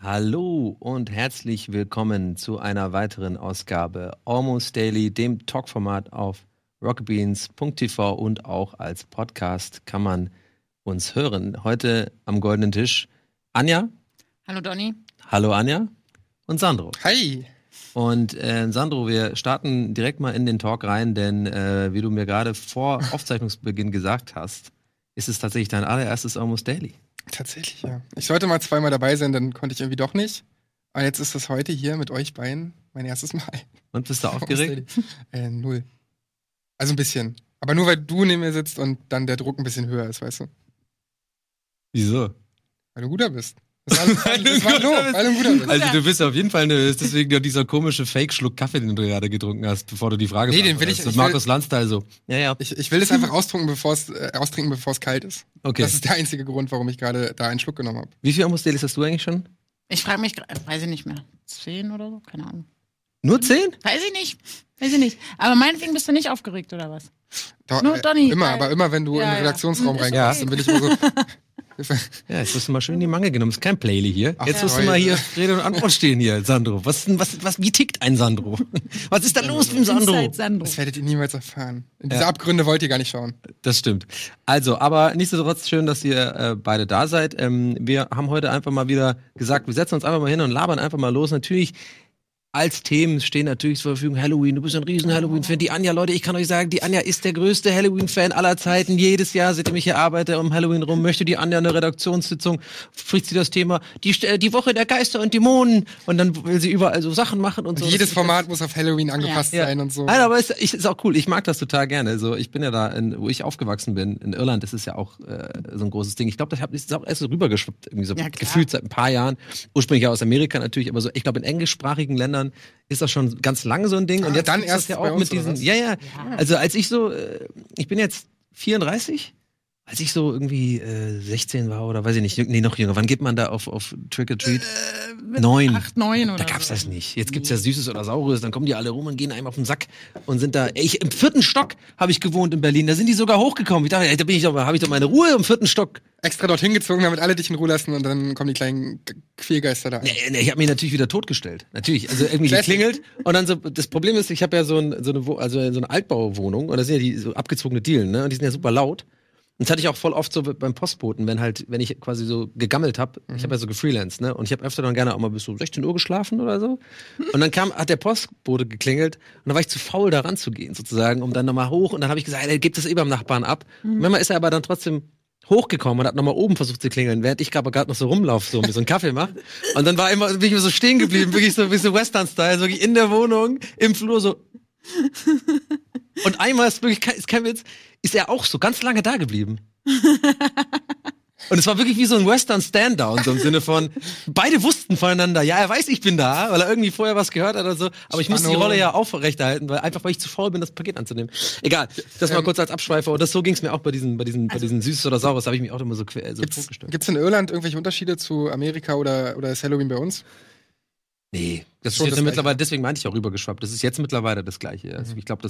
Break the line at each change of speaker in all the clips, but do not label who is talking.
Hallo und herzlich willkommen zu einer weiteren Ausgabe Almost Daily, dem Talkformat auf rockbeans.tv und auch als Podcast kann man uns hören. Heute am goldenen Tisch Anja.
Hallo Donny.
Hallo Anja und Sandro.
Hi.
Und äh, Sandro, wir starten direkt mal in den Talk rein, denn äh, wie du mir gerade vor Aufzeichnungsbeginn gesagt hast, ist es tatsächlich dein allererstes Almost Daily.
Tatsächlich, ja. Ich sollte mal zweimal dabei sein, dann konnte ich irgendwie doch nicht. Aber jetzt ist das heute hier mit euch beiden mein erstes Mal.
Und bist du aufgeregt?
äh, null. Also ein bisschen. Aber nur weil du neben mir sitzt und dann der Druck ein bisschen höher ist, weißt du?
Wieso?
Weil du guter bist. Das war, das war, das war Lob, ein guter.
Also du bist auf jeden Fall nervös, deswegen ja dieser komische Fake-Schluck Kaffee, den du gerade getrunken hast, bevor du die Frage
Nee, den will ich-
beantwortest.
ich
Markus Landsteil so. Ja, ja.
Ich, ich will das einfach austrinken, bevor es äh, austrinken, bevor es kalt ist.
Okay.
Das ist der einzige Grund, warum ich gerade da einen Schluck genommen habe.
Wie viel Almost Dailies hast du eigentlich schon?
Ich frage mich, gra- weiß ich nicht mehr, zehn oder so, keine Ahnung.
Nur zehn?
Weiß ich nicht, weiß ich nicht. Aber meinetwegen bist du nicht aufgeregt oder was?
Doch,
Nur Donny,
immer,
weil-
aber immer wenn du
Ja,
in den
ja.
Redaktionsraum
Ist
reinkommst,
okay.
dann bin ich immer so.
Ja, jetzt wirst du mal schön in die Mangel genommen. Ist kein Playly hier.
Ach,
jetzt wirst du mal hier Rede und Antwort stehen hier, Sandro. Was, was, was, wie tickt ein Sandro? Was ist da los mit dem Sandro?
Sandro.
Das werdet ihr niemals erfahren. In diese
Ja.
Abgründe wollt ihr gar nicht schauen.
Das stimmt. Also, aber nichtsdestotrotz schön, dass ihr äh, beide da seid. Ähm, wir haben heute einfach mal wieder gesagt, wir setzen uns einfach mal hin und labern einfach mal los. Natürlich als Themen stehen natürlich zur Verfügung Halloween. Du bist ein riesen Halloween-Fan. Die Anja, Leute, ich kann euch sagen, die Anja ist der größte Halloween-Fan aller Zeiten. Jedes Jahr, seitdem ich hier arbeite, um Halloween rum, möchte die Anja eine Redaktionssitzung, spricht sie das Thema, die, St- die Woche der Geister und Dämonen. Und dann will sie überall so Sachen machen und so.
Jedes Format muss auf Halloween angepasst
ja.
sein und so.
Nein, aber es ist, ist auch cool. Ich mag das total gerne. So, ich bin ja da, in, wo ich aufgewachsen bin, in Irland, das ist ja auch äh, so ein großes Ding. Ich glaube, das ist auch erst so rübergeschwappt, irgendwie so
Ja,
gefühlt seit ein paar Jahren. Ursprünglich ja aus Amerika natürlich, aber so, ich glaube, in englischsprachigen Ländern ist das schon ganz lange so ein Ding. Und
Ah,
jetzt
dann
gibt's das
erst
ja auch mit diesen.
was?
Ja, ja. Also als ich so, äh, ich bin jetzt 34. Als ich so irgendwie äh, 16 war oder weiß ich nicht, nee, noch jünger, wann geht man da auf, auf Trick or Treat? Neun.
Acht, neun oder
Da gab's
so.
das nicht. Jetzt gibt's ja Süßes oder Saures, dann kommen die alle rum und gehen einem auf den Sack und sind da. Ey, Ich, Im vierten Stock habe ich gewohnt in Berlin. Da sind die sogar hochgekommen. Ich dachte, ey, da bin ich doch, habe ich doch meine Ruhe im vierten Stock.
Extra dorthin gezogen, damit alle dich in Ruhe lassen und dann kommen die kleinen Quälgeister da.
Nee, nee, ich habe mich natürlich wieder totgestellt. Natürlich, also irgendwie geklingelt und dann so. Das Problem ist, ich habe ja so, ein, so eine, also so eine Altbauwohnung und das sind ja die so abgezogene Dielen, ne? Und die sind ja super laut. Und das hatte ich auch voll oft so beim Postboten, wenn halt, wenn ich quasi so gegammelt habe, ich habe ja so gefreelanced, ne? Und ich habe öfter dann gerne auch mal bis so 16 Uhr geschlafen oder so. Und dann kam, hat der Postbote geklingelt und dann war ich zu faul, da ranzugehen, sozusagen, um dann nochmal hoch. Und dann habe ich gesagt, ey, gib das eh beim Nachbarn ab. Und manchmal ist er aber dann trotzdem hochgekommen und hat nochmal oben versucht zu klingeln, während ich gerade noch so rumlaufe, so mir so einen Kaffee mache. Und dann war immer, bin ich immer so stehen geblieben, wirklich so wie so Western-Style, so wirklich in der Wohnung, im Flur so. Und einmal ist wirklich, kein- ist kein Witz, ist er auch so ganz lange da geblieben. Und es war wirklich wie so ein Western Stand-Down, so im Sinne von, beide wussten voneinander, ja, er weiß, ich bin da, weil er irgendwie vorher was gehört hat oder so, aber ich muss die
Spannung.
Rolle ja aufrechterhalten, weil einfach weil ich zu faul bin, das Paket anzunehmen. Egal, das mal
Ähm,
kurz als Abschweifer und das so ging es mir auch bei diesen, bei diesen, bei diesen Süßes oder Saures, habe ich mich auch immer so, quer, so
Gibt's,
totgestellt.
gibt's in Irland irgendwelche Unterschiede zu Amerika oder, oder ist Halloween bei uns?
Nee, das ist jetzt
das
mittlerweile, deswegen meinte ich auch rübergeschwappt. Das ist jetzt mittlerweile das Gleiche. Also ich glaube,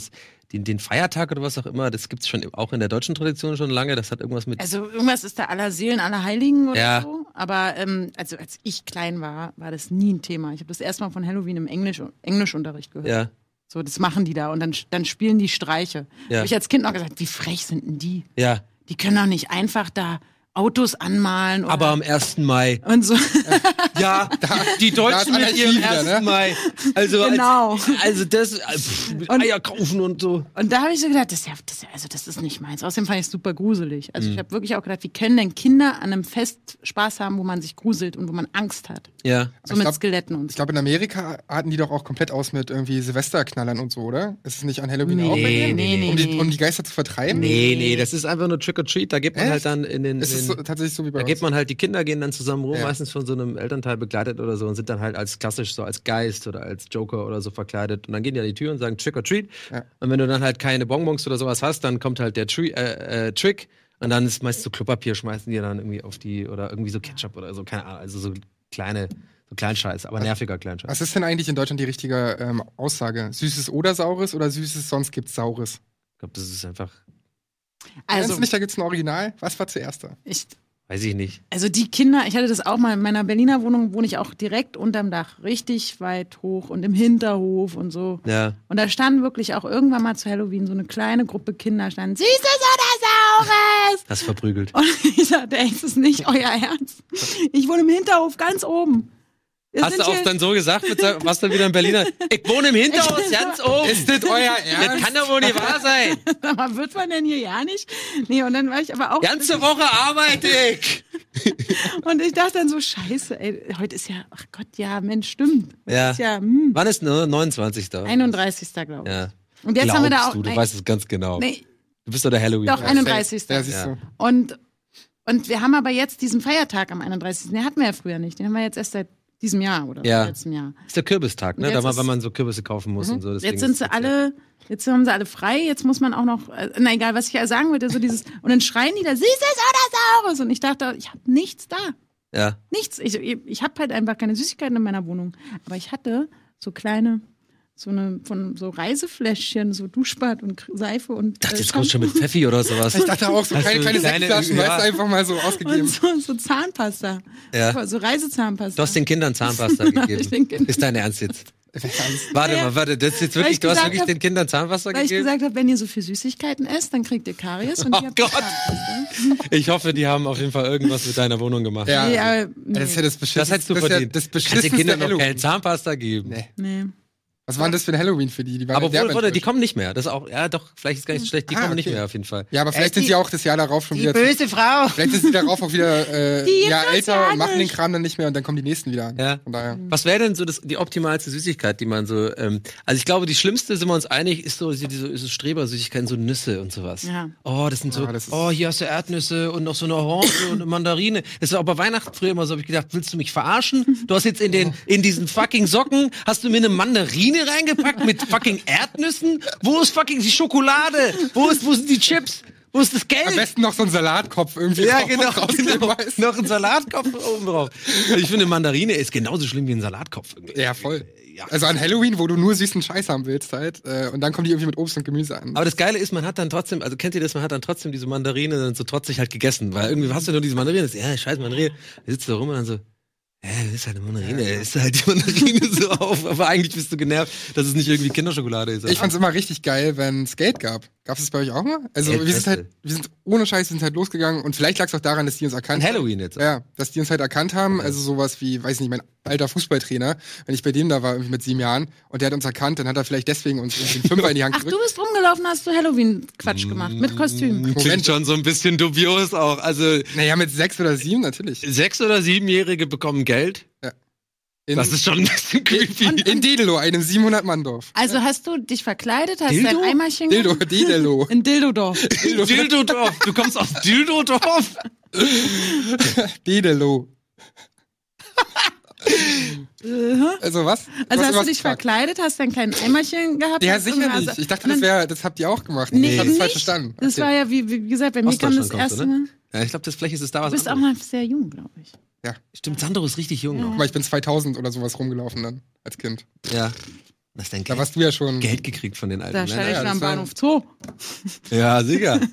den, den Feiertag oder was auch immer, das gibt's schon auch in der deutschen Tradition schon lange. Das hat irgendwas mit.
Also irgendwas ist da aller Seelen, aller Heiligen oder
Ja.
so. Aber ähm, also als ich klein war, war das nie ein Thema. Ich habe das erstmal von Halloween im Englisch, Englischunterricht gehört.
ja,
So, das machen die da und dann, dann spielen die Streiche.
Ja.
Habe ich als Kind noch gesagt, wie frech sind denn die?
ja.
Die können doch nicht einfach da Autos anmalen oder
Aber am 1. Mai.
und so.
Ja, die
da
Deutschen
ist
mit ihrem
wieder,
1.
ne?
Mai. Also,
Genau.
als, also das, äh, pff, mit Eier kaufen und so.
Und da habe ich so gedacht, das ist ja, das ist ja, also das ist nicht meins. Außerdem fand ich es super gruselig.
Mhm.
Also ich habe wirklich auch gedacht, wie können denn Kinder an einem Fest Spaß haben, wo man sich gruselt und wo man Angst hat?
Ja.
So
Ich
mit
glaub-
Skeletten und
Ich
so.
glaube, in Amerika hatten die doch auch komplett aus mit irgendwie Silvesterknallern und so, oder? Ist es nicht an Halloween
Nee,
auch bei denen?
nee, nee,
um, die,
nee.
um die Geister zu vertreiben?
Nee, nee, das ist einfach nur Trick or Treat. Da geht man
Echt?
halt dann in den.
Ist so, tatsächlich so wie bei
Da
uns?
geht man halt, die Kinder gehen dann zusammen rum,
Ja.
meistens von so einem Elternteil begleitet oder so und sind dann halt als klassisch so als Geist oder als Joker oder so verkleidet. Und dann gehen die an die Tür und sagen Trick or Treat.
Ja.
Und wenn du dann halt keine Bonbons oder sowas hast, dann kommt halt der Tri äh, äh, Trick. Und dann ist meist so Klopapier, schmeißen die dann irgendwie auf die oder irgendwie so Ketchup oder so, keine Ahnung, also so kleine, So Kleinscheiß, aber nerviger Kleinscheiß.
Was ist denn eigentlich in Deutschland die richtige ähm, Aussage? Süßes oder Saures oder Süßes, sonst gibt's Saures?
Ich glaube, das ist einfach,
Also, nicht, da gibt's ein Original. Was war zuerst da?
ich,
weiß ich nicht.
also die Kinder, ich hatte das auch mal in meiner Berliner Wohnung, wohne ich auch direkt unterm Dach, richtig weit hoch und im Hinterhof und so.
Ja.
Und da standen wirklich auch irgendwann mal zu Halloween so eine kleine Gruppe Kinder, standen Süßes oder Saures?
Hast verprügelt.
Und ich dachte, ey, ist das nicht euer Ernst? Ich wohne im Hinterhof, ganz oben. Wir
Hast du auch dann so gesagt, mit, warst du wieder in Berliner? Ich wohne im Hinterhaus, ganz oben.
Ist das euer
Das
Ernst?
kann doch wohl nicht wahr sein.
Sag mal, wird man denn hier ja nicht? Nee, und dann war ich aber auch.
Ganze Woche arbeite ich.
Und ich dachte dann so, scheiße, ey, heute ist ja, ach Gott, ja, Mensch, stimmt.
Ja.
Ist ja, hm,
Wann ist ne? 29.
31. glaube ich.
Ja.
Und jetzt haben wir da
Glaubst
auch.
Du, du
ein-
weißt es ganz genau.
nee,
Du bist doch der Halloween.
doch, 31.
Ja, siehst
Ja.
du.
Und, und wir haben aber jetzt diesen Feiertag am 31. Den hatten wir ja früher nicht. Den haben wir jetzt erst seit diesem Jahr oder
Ja.
letztem Jahr.
ist der Kürbistag, ne? Da
ist-
wenn man so Kürbisse kaufen muss und so. deswegen
Jetzt sind sie alle, jetzt haben sie alle frei, jetzt muss man auch noch, äh, na egal, was ich ja sagen wollte, so dieses, und dann schreien die da, süßes oder saures? Und ich dachte, ich habe nichts da.
Ja.
Nichts. Ich, ich, ich habe halt einfach keine Süßigkeiten in meiner Wohnung. Aber ich hatte so kleine, so eine, von so Reisefläschchen, so Duschbad und Seife und.
Ich dachte,
äh,
jetzt kommst du schon mit Pfeffi oder sowas.
Ich dachte auch so keine
kleine-
Sektflaschen,
ja.
weißt du, einfach mal so ausgegeben.
und so, so Zahnpasta.
Ja.
So Reisezahnpasta.
Du hast den Kindern Zahnpasta
Ich
gegeben.
Kindern-
Ist dein Ernst jetzt? Warte
Ja.
mal, warte, das ist jetzt
Weil
wirklich,
ich
du hast wirklich
hab-
den Kindern Zahnpasta
Weil ich
gegeben?
gesagt habe, wenn ihr so viel Süßigkeiten esst, dann kriegt ihr Karies. Und
Oh Gott. Ich hoffe, die haben auf jeden Fall irgendwas mit deiner Wohnung gemacht.
Ja.
Nee, aber, nee.
Das ist ja das Beschissenste.
Das hättest du
das ist ja
verdient.
Das
Kannst den Kindern noch keine. Zahnpasta geben.
Nee.
nee.
Was war denn das für ein Halloween für die? die waren
Aber
ja
wohl, warte, die kommen nicht mehr. Das ist auch, ja doch, vielleicht ist gar nicht so schlecht, die
Ah,
kommen nicht
okay.
mehr auf jeden Fall.
Ja, aber vielleicht
Äh,
sind
die-
sie auch das Jahr darauf schon
Die
wieder.
böse Frau.
Vielleicht sind sie darauf auch wieder äh,
Die
ein Jahr
gibt's
älter,
ja
machen den
nicht.
Kram dann nicht mehr und dann kommen die nächsten wieder an.
Ja.
Von daher.
Was wäre denn so das, die optimalste Süßigkeit, die man so, ähm, also ich glaube, die schlimmste, sind wir uns einig, ist so diese, diese Strebersüßigkeiten, so Nüsse und sowas.
Ja.
Oh, das sind so,
Ja, das
oh, hier hast du Erdnüsse und noch so eine Orange und eine Mandarine. Das ist auch bei Weihnachten früher immer so, hab ich gedacht, willst du mich verarschen? Du hast jetzt in den, in diesen fucking Socken, hast du mir eine Mandarine reingepackt mit fucking Erdnüssen? Wo ist fucking die Schokolade? Wo ist, wo sind die Chips? Wo ist das Geld?
Am besten noch so ein Salatkopf irgendwie
Ja,
drauf-
genau. genau. Noch ein Salatkopf oben drauf. Ich finde, Mandarine ist genauso schlimm wie ein Salatkopf. irgendwie.
Ja, voll.
Ja.
Also an Halloween, wo du nur süßen Scheiß haben willst halt. Äh, und dann kommen die irgendwie mit Obst und Gemüse an.
Aber das Geile ist, man hat dann trotzdem, also kennt ihr das, man hat dann trotzdem diese Mandarine dann so trotzig halt gegessen, weil irgendwie hast du nur diese Mandarine, das, ja, scheiß Mandarine, da sitzt du da rum und dann so, ja, das ist halt eine Mandarine, ja, ist halt die Mandarine so auf, aber eigentlich bist du genervt, dass es nicht irgendwie Kinderschokolade ist.
Ich fand's immer richtig geil, wenn es Geld gab. Gab's das bei euch auch mal? Also
Geld
wir sind halt, wir sind ohne Scheiß, wir sind halt losgegangen und vielleicht lag's auch daran, dass die uns
An
erkannt haben.
Halloween jetzt.
Ja, dass die uns halt erkannt haben, also sowas wie, weiß nicht, mein alter Fußballtrainer, wenn ich bei dem da war, irgendwie mit sieben Jahren, und der hat uns erkannt, dann hat er vielleicht deswegen uns irgendwie einen Fünfer in die Hand
Ach, du
gedrückt.
bist rumgelaufen, hast du Halloween-Quatsch gemacht. Mit Kostüm.
Klingt schon so ein bisschen dubios auch. Also
Naja, mit sechs oder sieben natürlich.
sechs- oder siebenjährige bekommen Geld.
In,
Das ist schon ein bisschen creepy.
in Dedelo, einem 700-Mann-Dorf.
Also hast du dich verkleidet, hast
Dildo?
dein Eimerchen
Dildo,
gehabt?
Dedelo.
In Dildodorf.
Dildodorf. Du kommst aus Dildodorf?
Dedelo. Also was?
Also
Was
hast du dich
gefragt?
verkleidet, hast dein kleines Eimerchen gehabt?
Ja,
hast
sicher
irgendeine-
nicht. Ich dachte,
Und
das
dann-
wäre, das habt ihr auch gemacht.
Nee,
ich hab's
nicht.
falsch verstanden.
Das
Okay.
war ja, wie, wie gesagt, bei mir kam das erste
du, ne?
Mal.
Ja, ich glaube, das vielleicht ist es da was
Du bist auch
anderes.
noch sehr jung, glaube ich.
Ja.
Stimmt, Sandro ist richtig jung noch.
Guck mal, ich bin 2000 oder sowas rumgelaufen dann, als Kind.
Ja. Was denn
Da
Geld?
warst du ja schon.
Geld gekriegt von den alten
Da stand ich
ja,
schon am Bahnhof Zoo.
Ja, sicher.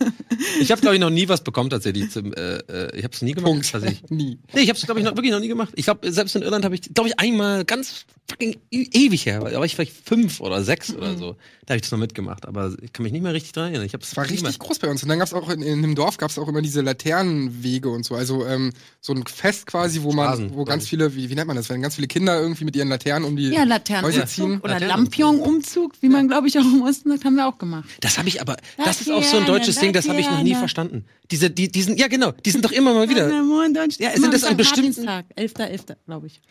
Ich habe, glaube ich, noch nie was bekommen tatsächlich. Zum, äh, äh, ich habe es nie gemacht.
Punkt.
Tatsächlich.
Nie.
Nee, ich habe es, glaube ich, noch, wirklich noch nie gemacht. Ich glaube, selbst in Irland habe ich, glaube ich, einmal ganz fucking ewig her, da war ich vielleicht fünf oder sechs oder so. Da habe ich das noch mitgemacht, aber ich kann mich nicht mehr richtig dran erinnern. Ich habe
Es war richtig groß bei uns. Und dann gab's auch in, in dem Dorf gab's auch immer diese Laternenwege und so. Also ähm, so ein Fest quasi, wo man,
Straßen,
wo ganz viele, wie, wie nennt man das, wenn ganz viele Kinder irgendwie mit ihren Laternen um die
Ja,
Häuser ziehen.
Laternenumzug oder. Lampion-Umzug, wie man, glaube ich, auch im Osten sagt, haben wir auch gemacht.
Das habe ich aber, das ist auch so ein deutsches Ding, das habe ich noch nie verstanden. Diese, die, die sind, ja genau, die sind doch immer mal wieder.
Ja,
sind das an bestimmten-
Tag, 11.11., glaube ich.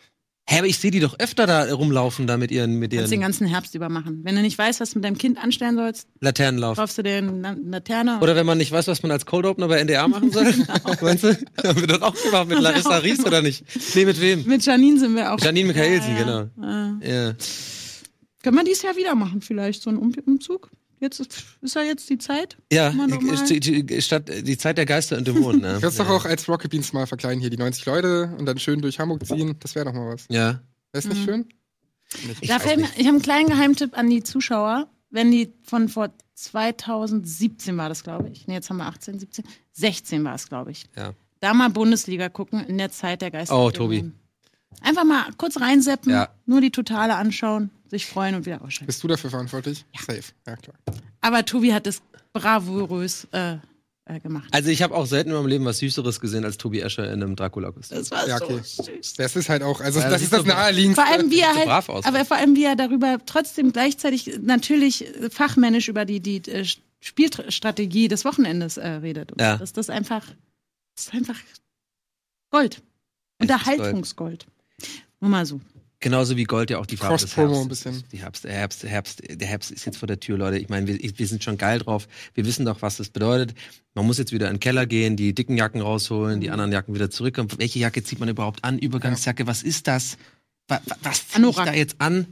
Hä, aber ich sehe die doch öfter da rumlaufen, da mit ihren, mit
Kannst den
ihren
ganzen Herbst über machen. Wenn du nicht weißt, was du mit deinem Kind anstellen sollst,
Laternenlauf.
kaufst du dir eine Laterne.
Oder wenn man nicht weiß, was man als Cold Opener bei NDR machen soll. Meinst du? Haben wir das auch gemacht mit Larissa Ries oder nicht? Nee, mit wem?
mit Janine sind wir auch.
Janine Michaelsen,
Ja, ja.
genau.
Ja.
Ja.
Können wir dieses Jahr wieder machen, vielleicht, so einen um Umzug? Jetzt ist, ist ja jetzt die Zeit.
Ja, die, die, statt die Zeit der Geister und Dämonen. Ne?
Ich würde doch auch als Rocket Beans mal verkleiden, hier die 90 Leute und dann schön durch Hamburg ziehen. Das wäre doch mal was.
Ja.
Wäre es nicht
Mhm.
schön?
Ich
mir,
nicht.
ich habe einen kleinen Geheimtipp an die Zuschauer. Wenn die von vor 2017 war das, glaube ich. Nee, jetzt haben wir 18, 17. 16 war es, glaube ich.
Ja.
Da mal Bundesliga gucken in der Zeit der Geister.
Oh,
und
Tobi.
Einfach mal kurz reinseppen,
Ja.
nur die Totale anschauen, sich freuen und wieder ausschalten.
Bist du dafür verantwortlich? Safe. Ja, klar.
Aber Tobi hat es bravourös äh, äh, gemacht.
Also ich habe auch selten in meinem Leben was Süßeres gesehen als Tobi Escher in einem Dracula-Kostüm.
Das war
Ja,
so
okay.
süß.
Das ist halt auch, also
Ja,
das
das
ist das
sieht so-
naheliegendste.
Vor allem, wie er
so
halt,
brav aus.
aber vor allem, wie er darüber trotzdem gleichzeitig natürlich fachmännisch über die, die äh, Spielstrategie des Wochenendes äh, redet. Und
Ja.
Das das ist einfach, das ist einfach Gold. Unterhaltungsgold. Nur mal so.
Genauso wie Gold ja auch die Farbe des Herbstes
ein bisschen.
ist. Die Herbst, der, Herbst, der, Herbst, der Herbst ist jetzt vor der Tür, Leute. Ich meine, wir, wir sind schon geil drauf. Wir wissen doch, was das bedeutet. Man muss jetzt wieder in den Keller gehen, die dicken Jacken rausholen,
Mhm.
die anderen Jacken wieder zurückkommen. Welche Jacke zieht man überhaupt an? Übergangsjacke, was ist das? Wa- wa- Was zieh ich da jetzt an?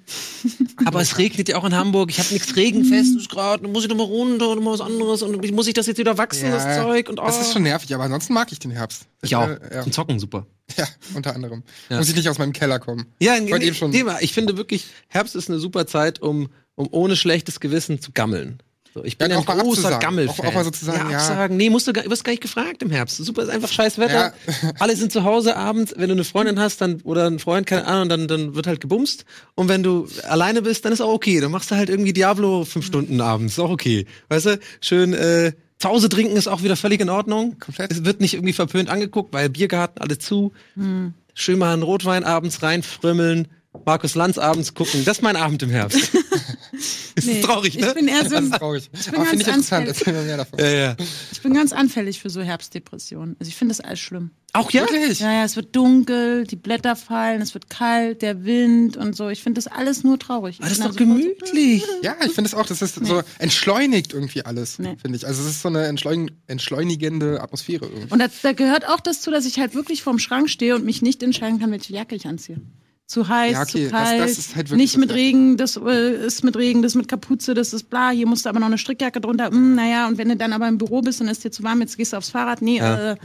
Aber es regnet ja auch in Hamburg. Ich habe nichts regenfestes gerade. Dann muss ich noch mal runter und mal was anderes. Und muss ich das jetzt wieder wachsen, das
Ja,
Zeug? Und, oh.
Das ist schon nervig, aber ansonsten mag ich den Herbst.
Ich auch.
Äh, ja.
Zum Zocken super.
ja, unter anderem.
Ja.
Muss ich nicht aus meinem Keller kommen.
Ja,
Ich wollte
nee,
eben schon-
Thema. Ich finde wirklich, Herbst ist eine super Zeit, um, um ohne schlechtes Gewissen zu gammeln. So, ich bin
Ja,
ein großer. Gammelfan.
Auch- auch mal ja.
absagen. Nee, musst du, gar- wirst gar nicht gefragt im Herbst. Super, ist einfach scheiß Wetter.
Ja.
Alle sind zu Hause abends. Wenn du eine Freundin hast dann, oder einen Freund, keine Ahnung, dann, dann wird halt gebumst. Und wenn du alleine bist, dann ist auch okay. Dann machst du halt irgendwie Diablo fünf
Mhm.
Stunden abends. Ist auch okay. Weißt du? Schön, äh, zu Hause trinken ist auch wieder völlig in Ordnung.
Komplett.
Es wird nicht irgendwie verpönt angeguckt, weil Biergarten alle zu.
Hm.
Schön mal einen Rotwein abends reinfrömmeln. Markus Lanz abends gucken. Das ist mein Abend im Herbst. ist
Nee,
traurig, ne?
Ich bin eher so
Das ist
ein,
traurig.
bin
Aber finde ich interessant. Erzähl mir mehr davon.
ja, ja.
ich bin ganz anfällig für so Herbstdepressionen. Also ich finde das alles schlimm.
Auch ja?
Wirklich?
Ja, ja, es wird dunkel, die Blätter fallen, es wird kalt, der Wind und so. Ich finde das alles nur traurig.
Aber das
Ich
ist doch
also immer
gemütlich.
Ja, ich finde es auch, das ist so entschleunigt irgendwie alles,
Nee.
finde ich. Also es ist so eine entschleun entschleunigende Atmosphäre irgendwie.
Und da, da gehört auch das zu, dass ich halt wirklich vorm Schrank stehe und mich nicht entscheiden kann, welche Jacke ich anziehe. Zu heiß,
Ja, okay,
zu
das-
kalt,
das ist halt
nicht mit
das.
Regen, das äh, ist mit Regen, das mit Kapuze, das ist bla, hier musst du aber noch eine Strickjacke drunter, mm, naja, und wenn du dann aber im Büro bist und es ist dir zu warm, jetzt gehst du aufs Fahrrad, nee,
Ja.
äh,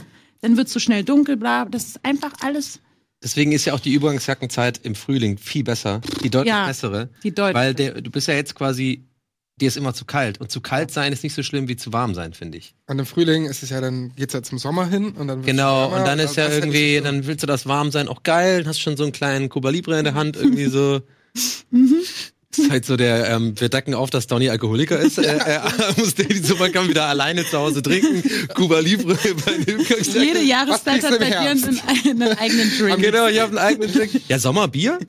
dann wird es so schnell dunkel, bla, das ist einfach alles
Deswegen ist ja auch die Übergangsjackenzeit im Frühling viel besser. Die deutlich
Ja,
bessere.
die deutlich
Weil der, du bist ja jetzt quasi, dir ist immer zu kalt. Und zu kalt sein ist nicht so schlimm wie zu warm sein, finde ich.
Und im Frühling ist es ja dann, geht's ja zum Sommer hin und dann
Genau,
wärmer
und dann ist ja irgendwie,
so-
dann willst du das warm sein auch geil, dann hast schon so einen kleinen Cuba Libre in der Hand, irgendwie so.
Mhm.
Das ist halt so der, ähm, wir decken auf, dass Donny Alkoholiker ist. Äh, er muss den die Supercam wieder alleine zu Hause trinken. Cuba Libre bei dem
Jede Jahreszeit hat bei dir einen, einen eigenen Drink.
Genau, ich habe einen eigenen Drink. Ja, Sommerbier?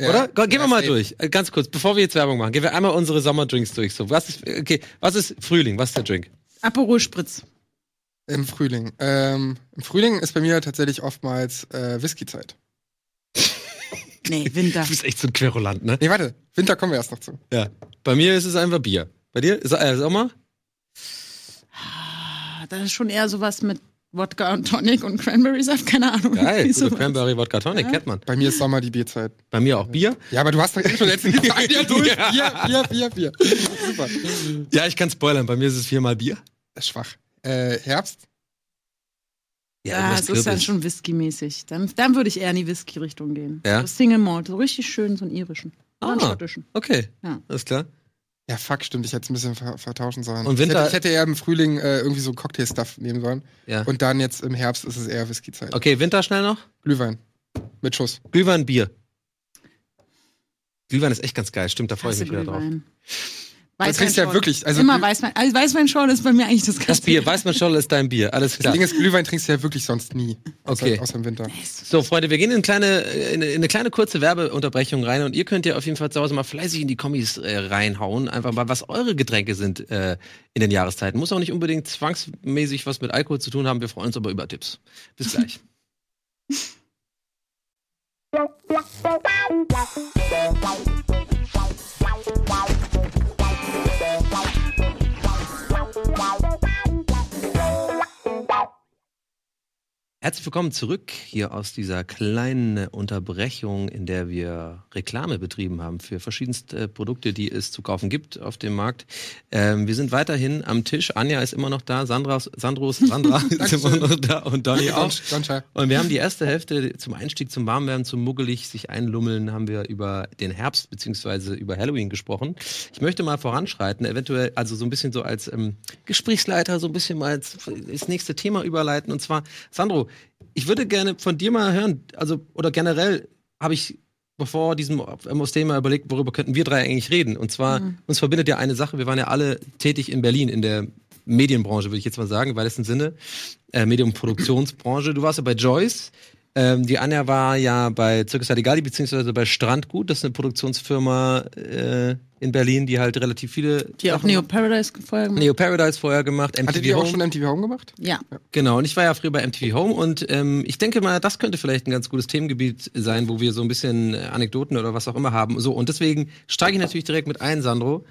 Ja.
Oder? Gehen wir
Ja,
mal durch. Äh, Ganz kurz, bevor wir jetzt Werbung machen, gehen wir einmal unsere Sommerdrinks durch. So, was ist, okay, was ist Frühling? Was ist der Drink?
Aperol Spritz.
Im Frühling. Ähm, Im Frühling ist bei mir tatsächlich oftmals äh, Whisky-Zeit.
Nee, Winter.
Du bist echt so ein Querulant, ne?
Nee, warte, Winter kommen wir erst noch zu.
Ja. Bei mir ist es einfach Bier. Bei dir? Ist, äh, Sommer?
Ah, Das ist schon eher sowas mit Wodka und Tonic und Cranberry-Saft, keine Ahnung.
Geil.
So
Cranberry Wodka Tonic, kennt man.
Bei mir ist Sommer die Bierzeit.
Bei mir auch Bier.
Ja, aber du hast doch eh schon letztens gesagt, ja, durch.
Ja.
Bier, Bier, Bier, Bier. Super.
Ja, ich kann spoilern. Bei mir ist es viermal Bier.
Das ist schwach. Äh, Herbst?
Ja,
irgendwas
es ist dann
Kürbis.
schon Whisky-mäßig. Dann, dann würde ich eher in die Whisky-Richtung gehen.
Ja?
So Single Malt, so richtig schön, so einen irischen. Oder einen
Ah.
schottischen.
Okay,
Ja.
alles klar.
Ja, fuck, stimmt. Ich hätte es ein bisschen ver vertauschen sollen.
Und Winter-
Ich hätte, ich hätte eher im Frühling äh, irgendwie so Cocktail-Stuff nehmen sollen.
Ja.
Und dann jetzt im Herbst ist es eher Whisky-Zeit.
Okay, Winter schnell noch.
Glühwein. Mit Schuss.
Glühwein, Bier. Glühwein ist echt ganz geil. Stimmt, da freue ich mich wieder drauf.
Glühwein.
Das trinkst du ja
Weißweinschorle.
wirklich. Also
Immer Weißwein. Also Weißweinschorle ist bei mir eigentlich das
Das
ganze
Bier, Weißmann ist dein Bier. Alles
Das
klar.
Ding ist, Glühwein trinkst du ja wirklich sonst nie.
Okay.
außer im Winter.
So, Freunde, wir gehen in eine kleine, in eine, in eine kleine kurze Werbeunterbrechung rein und ihr könnt ja auf jeden Fall zu Hause mal fleißig in die Kommis äh, reinhauen. Einfach mal, was eure Getränke sind äh, in den Jahreszeiten. Muss auch nicht unbedingt zwangsmäßig was mit Alkohol zu tun haben. Wir freuen uns aber über Tipps. Bis gleich. Wow. Herzlich willkommen zurück hier aus dieser kleinen Unterbrechung, in der wir Reklame betrieben haben für verschiedenste Produkte, die es zu kaufen gibt auf dem Markt. Ähm, wir sind weiterhin am Tisch. Anja ist immer noch da, Sandra, Sandros, Sandra ist immer noch da und Donny auch. Und wir haben die erste Hälfte zum Einstieg, zum Warmwerden, zum muggelig sich einlummeln, haben wir über den Herbst beziehungsweise über Halloween gesprochen. Ich möchte mal voranschreiten, eventuell also so ein bisschen so als ähm, Gesprächsleiter so ein bisschen mal ins, ins nächste Thema überleiten. Und zwar, Sandro, ich würde gerne von dir mal hören, also oder generell habe ich bevor diesem aus Thema überlegt, worüber könnten wir drei eigentlich reden. Und zwar, uns verbindet ja eine Sache, wir waren ja alle tätig in Berlin in der Medienbranche, würde ich jetzt mal sagen, im weitesten Sinne. Äh, Medienproduktionsbranche. Du warst ja bei Joyce. Ähm, die Anja war ja bei Circus Sadigali beziehungsweise bei Strandgut. Das ist eine Produktionsfirma äh, in Berlin, die halt relativ viele
Die auch
Sachen
Neo
macht.
Paradise vorher gemacht.
Neo Paradise vorher gemacht. MTV
Hattet ihr auch schon MTV Home gemacht?
Ja.
Genau, und ich war ja früher bei MTV Home und ähm, ich denke mal, das könnte vielleicht ein ganz gutes Themengebiet sein, wo wir so ein bisschen äh, Anekdoten oder was auch immer haben. So, und deswegen steige ich natürlich direkt mit ein, Sandro.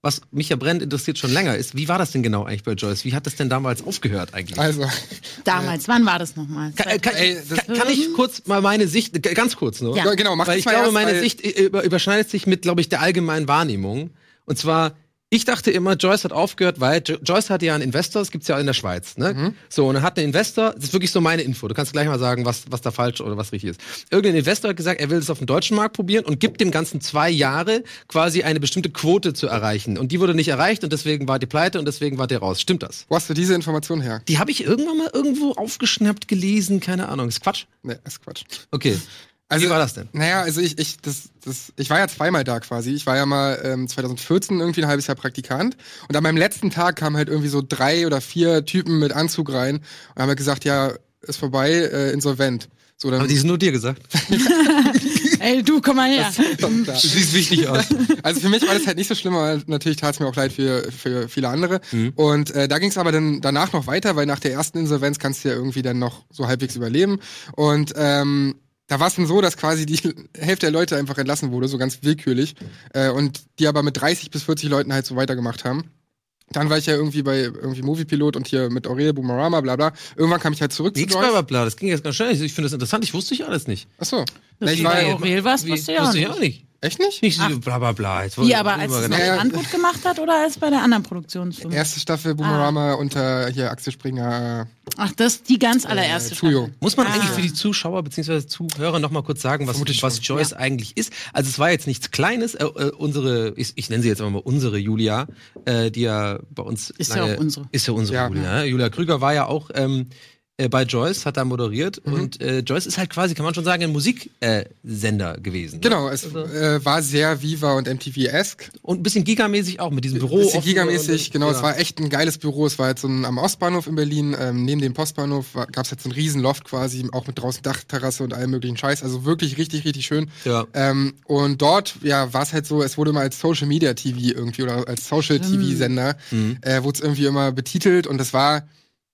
Was mich ja brennend interessiert schon länger ist, wie war das denn genau eigentlich bei Joyce? Wie hat das denn damals aufgehört eigentlich?
Also,
Damals, wann war das nochmal?
Kann, äh, kann,
das-
kann, kann ich kurz mal meine Sicht, ganz kurz nur?
Ja.
genau, mach
Weil ich
mal
glaube,
erst,
meine
weil-
Sicht äh, über, überschneidet sich mit, glaube ich, der allgemeinen Wahrnehmung. Und zwar, ich dachte immer, Joyce hat aufgehört, weil Jo- Joyce hatte ja einen Investor, das gibt's ja in der Schweiz. Ne?
Mhm.
So, und er hat einen Investor, das ist wirklich so meine Info, du kannst gleich mal sagen, was, was da falsch oder was richtig ist. Irgendein Investor hat gesagt, er will es auf dem deutschen Markt probieren und gibt dem Ganzen zwei Jahre quasi eine bestimmte Quote zu erreichen. Und die wurde nicht erreicht und deswegen war die pleite und deswegen war der raus. Stimmt das?
Wo hast du diese Information her?
Die habe ich irgendwann mal irgendwo aufgeschnappt, gelesen, keine Ahnung. Ist Quatsch?
Ne, ist Quatsch.
Okay.
Also,
Wie war das denn?
Naja, also ich, ich, das, das, ich war ja zweimal da quasi. Ich war ja mal ähm, 2014 irgendwie ein halbes Jahr Praktikant. Und an meinem letzten Tag kamen halt irgendwie so drei oder vier Typen mit Anzug rein und haben halt gesagt, ja, ist vorbei, äh, insolvent. So, dann,
Aber die sind nur dir gesagt.
Ey, du, komm mal her.
da.
Du siehst wichtig aus.
Also für mich war das halt nicht so schlimm, aber natürlich tat es mir auch leid für, für viele andere.
Mhm.
Und äh, da ging es aber dann danach noch weiter, weil nach der ersten Insolvenz kannst du ja irgendwie dann noch so halbwegs überleben. Und ähm, da war es dann so, dass quasi die Hälfte der Leute einfach entlassen wurde, so ganz willkürlich. Äh, und die aber mit 30 bis 40 Leuten halt so weitergemacht haben. Dann war ich ja irgendwie bei irgendwie Moviepilot und hier mit Aurel Boomerama, bla bla. Irgendwann kam ich halt zurück
Nix
zu
bla bla bla, das ging jetzt ganz schnell. Ich finde das interessant, ich wusste ich alles nicht.
Achso. Na,
Dass
ich war
Aurel warst,
Wie,
wusste ich auch nicht.
Echt nicht?
Nicht so bla bla bla. Jetzt
Wie, aber als es
genau-
noch
Ja, ja.
Strandgut gemacht hat oder als bei der anderen Produktionsfirma?
Erste Staffel
Ah.
Boomerama unter hier Axel Springer.
Ach, das ist die ganz allererste
Äh.
Staffel.
Muss man
Ah.
eigentlich für die Zuschauer bzw. Zuhörer noch mal kurz sagen, was, was. Joyce eigentlich ist? Also es war jetzt nichts Kleines. Äh, äh, unsere, ich, ich nenne sie jetzt einfach mal unsere Julia, äh, die ja bei uns
Ist ja auch unsere.
Ist ja unsere
Ja.
Julia. ne? Julia Krüger war ja auch ähm, äh, bei Joyce, hat da moderiert
Mhm.
und äh, Joyce ist halt quasi, kann man schon sagen, ein Musiksender äh, gewesen. ne?
Genau, es äh, war sehr Viva und MTV-esque.
Und ein bisschen gigamäßig auch mit diesem Büro.
Bisschen
offen
gigamäßig,
und-
genau.
ja.
Es war echt ein geiles Büro. Es war jetzt so ein, am Ostbahnhof in Berlin, ähm, neben dem Postbahnhof, gab es jetzt so einen riesen Loft quasi, auch mit draußen Dachterrasse und allem möglichen Scheiß. Also wirklich richtig, richtig schön.
Ja.
Ähm, und dort, ja, war es halt so, es wurde mal als Social Media TV irgendwie oder als Social TV Sender,
Mhm.
äh, wurde es irgendwie immer betitelt und das war,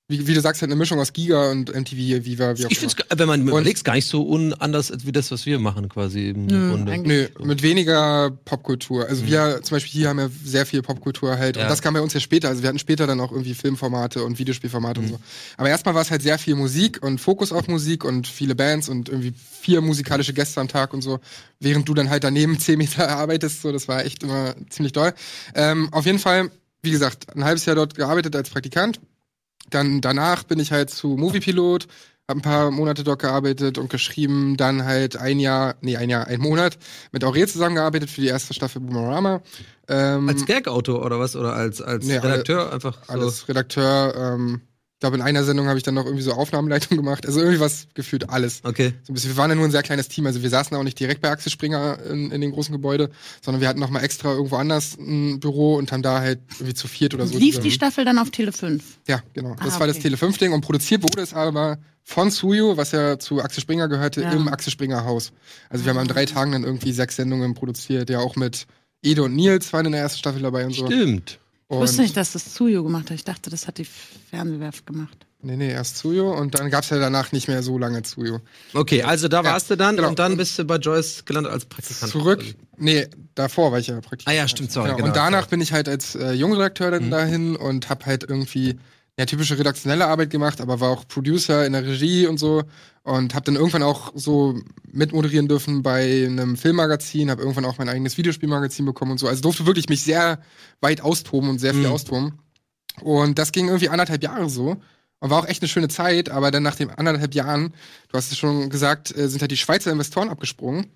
wie, wie du sagst, halt eine Mischung aus Giga und MTV, Viva, wie auch
Ich finde
immer.
es, wenn man überlegt, gar nicht so unanders als wie das, was wir machen, quasi im
Nö,
Grunde.
Nö, mit weniger Popkultur. Also wir zum Beispiel hier haben ja sehr viel Popkultur halt.
Ja.
Und das kam bei uns ja später. Also wir hatten später dann auch irgendwie Filmformate und Videospielformate und so. Aber erstmal war es halt sehr viel Musik und Fokus auf Musik und viele Bands und irgendwie vier musikalische Gäste am Tag und so. Während du dann halt daneben zehn Meter arbeitest, so, das war echt immer ziemlich doll. Ähm, auf jeden Fall, wie gesagt, ein halbes Jahr dort gearbeitet als Praktikant. Dann danach bin ich halt zu Moviepilot, habe ein paar Monate dort gearbeitet und geschrieben, dann halt ein Jahr, nee, ein Jahr, ein Monat mit Aurel zusammengearbeitet für die erste Staffel Boomerama. Ähm,
Als Gag-Autor oder was? Oder als, als
Nee,
Redakteur einfach so.
als Redakteur, ähm, ich glaube, in einer Sendung habe ich dann noch irgendwie so Aufnahmeleitung gemacht. Also irgendwie was gefühlt alles.
Okay.
So ein bisschen, wir waren ja nur ein sehr kleines Team, also wir saßen auch nicht direkt bei Axel Springer in, in dem großen Gebäude, sondern wir hatten noch mal extra irgendwo anders ein Büro und haben da halt irgendwie zu viert oder so.
Lief die Staffel dann auf Tele 5?
Ja, genau. Das
Ah,
war das. Tele 5 Ding und produziert wurde es aber von Suyo, was ja zu Axel Springer gehörte,
Ja.
im Axel Springer Haus. Also wir haben an
Ah.
drei Tagen dann irgendwie sechs Sendungen produziert, ja auch mit Ede und Nils waren in der ersten Staffel dabei und so.
Stimmt.
Ich wusste nicht, dass das Zuyo gemacht hat. Ich dachte, das hat die Fernsehwerft gemacht.
nee, nee, erst Suyo und dann gab's ja danach nicht mehr so lange Suyo.
Okay, also da
Ja,
warst du dann
genau.
und dann bist du bei Joyce gelandet als Praktikant.
Zurück, nee, davor war ich ja praktisch.
Ah ja, stimmt, sorry,
Genau.
genau.
und danach bin ich halt als äh, Jungredakteur
Mhm.
dann dahin und hab halt irgendwie ja, typische redaktionelle Arbeit gemacht, aber war auch Producer in der Regie und so und habe dann irgendwann auch so mitmoderieren dürfen bei einem Filmmagazin, habe irgendwann auch mein eigenes Videospielmagazin bekommen und so. Also durfte wirklich mich sehr weit austoben und sehr viel
Mhm.
austoben. Und das ging irgendwie anderthalb Jahre so. Und war auch echt eine schöne Zeit, aber dann nach den anderthalb Jahren, du hast es schon gesagt, äh, sind halt die Schweizer Investoren abgesprungen.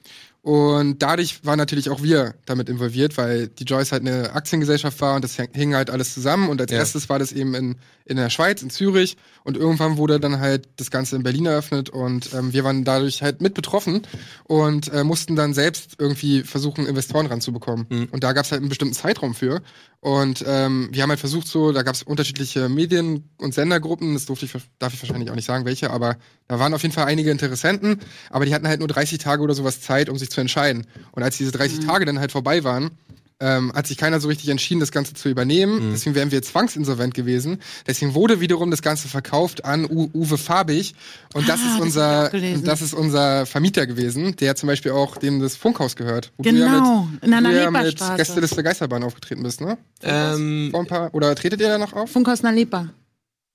Und dadurch waren natürlich auch wir damit involviert, weil die Joyce halt eine Aktiengesellschaft war und das hing halt alles zusammen. Und als
Ja.
erstes war das eben in, in der Schweiz, in Zürich. Und irgendwann wurde dann halt das Ganze in Berlin eröffnet und ähm, wir waren dadurch halt mit betroffen und äh, mussten dann selbst irgendwie versuchen, Investoren ranzubekommen.
Mhm.
Und da gab es halt einen bestimmten Zeitraum für. Und ähm, wir haben halt versucht, so, da gab es unterschiedliche Medien- und Sendergruppen, das durfte ich, darf ich wahrscheinlich auch nicht sagen, welche, aber da waren auf jeden Fall einige Interessenten, aber die hatten halt nur 30 Tage oder sowas Zeit, um sich zu entscheiden. Und als diese 30 Tage dann halt vorbei waren, ähm, hat sich keiner so richtig entschieden, das Ganze zu übernehmen. Deswegen wären wir zwangsinsolvent gewesen. Deswegen wurde wiederum das Ganze verkauft an U Uwe Fabig. Und das
Ah,
ist
das
unser,
gelesen.
das ist unser Vermieter gewesen, der zum Beispiel auch dem das Funkhaus gehört. Wo du ja
Genau,
mit,
in der
wo du ja mit. Gästeliste Geisterbahn aufgetreten bist, ne?
Ähm,
Vor ein paar, oder tretet ihr da noch auf?
Funkhaus Nalepa.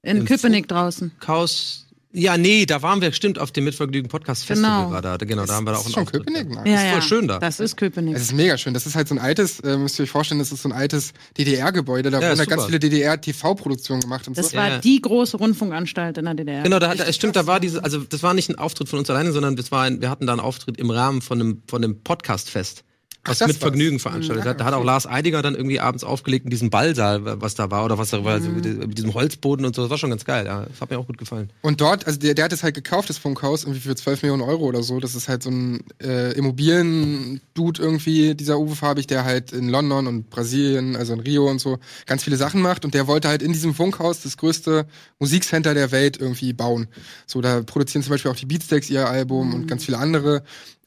In
Im
Köpenick draußen.
Chaos. Ja, nee, da waren wir bestimmt auf dem Mitvergnügen Podcast Festival
Genau.
war da. Genau, da haben wir da auch
ist
einen
schon
Auftritt.
Köpenick, ne?
Ja,
ist voll
ja.
schön da.
Das ist Köpenick.
Es ist mega schön. Das ist halt so ein altes, äh, müsst ihr euch vorstellen, das ist so ein altes DDR-Gebäude. Da
Ja,
wurden
super.
ganz viele DDR-TV-Produktionen gemacht und
Das
so.
war
Ja.
die große Rundfunkanstalt in der DDR.
Genau, da es stimmt, da war diese, also das war nicht ein Auftritt von uns alleine, sondern das war ein, wir hatten da einen Auftritt im Rahmen von einem, von einem Podcast-Fest. Was
das
mit
war's.
Vergnügen veranstaltet hat. Da hat auch Lars Eidiger dann irgendwie abends aufgelegt in diesem Ballsaal, was da war, oder was da war, also mit mit diesem Holzboden und so. Das war schon ganz geil. Ja, das hat mir auch gut gefallen.
Und dort, also der, der hat es halt gekauft, das Funkhaus, irgendwie für 12 Millionen Euro oder so. Das ist halt so ein äh, Immobilien-Dude irgendwie, dieser Uwe Fabig, der halt in London und Brasilien, also in Rio und so, ganz viele Sachen macht. Und der wollte halt in diesem Funkhaus das größte Musikcenter der Welt irgendwie bauen. So, da produzieren zum Beispiel auch die Beatsteaks ihr Album und ganz viele andere.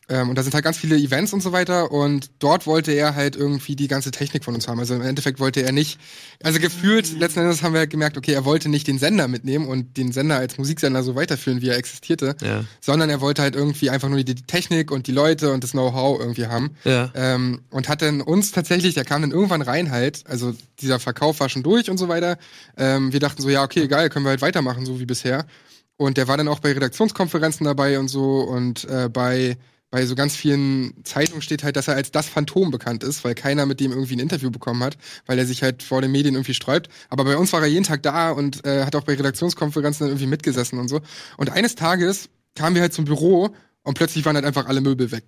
Ähm, und da sind halt ganz viele Events und so weiter. Und dort wollte er halt irgendwie die ganze Technik von uns haben. Also im Endeffekt wollte er nicht, also gefühlt, letzten Endes haben wir halt gemerkt, okay, er wollte nicht den Sender mitnehmen und den Sender als Musiksender so weiterführen, wie er existierte,
Ja.
sondern er wollte halt irgendwie einfach nur die, die Technik und die Leute und das Know-how irgendwie haben.
Ja.
Ähm, und hat dann uns tatsächlich, der kam dann irgendwann rein halt, also dieser Verkauf war schon durch und so weiter. Ähm, wir dachten so, ja, okay, geil, können wir halt weitermachen, so wie bisher. Und der war dann auch bei Redaktionskonferenzen dabei und so und äh, bei bei so ganz vielen Zeitungen steht halt, dass er als das Phantom bekannt ist, weil keiner mit dem irgendwie ein Interview bekommen hat, weil er sich halt vor den Medien irgendwie sträubt. Aber bei uns war er jeden Tag da und äh, hat auch bei Redaktionskonferenzen dann irgendwie mitgesessen und so. Und eines Tages kamen wir halt zum Büro und plötzlich waren halt einfach alle Möbel weg.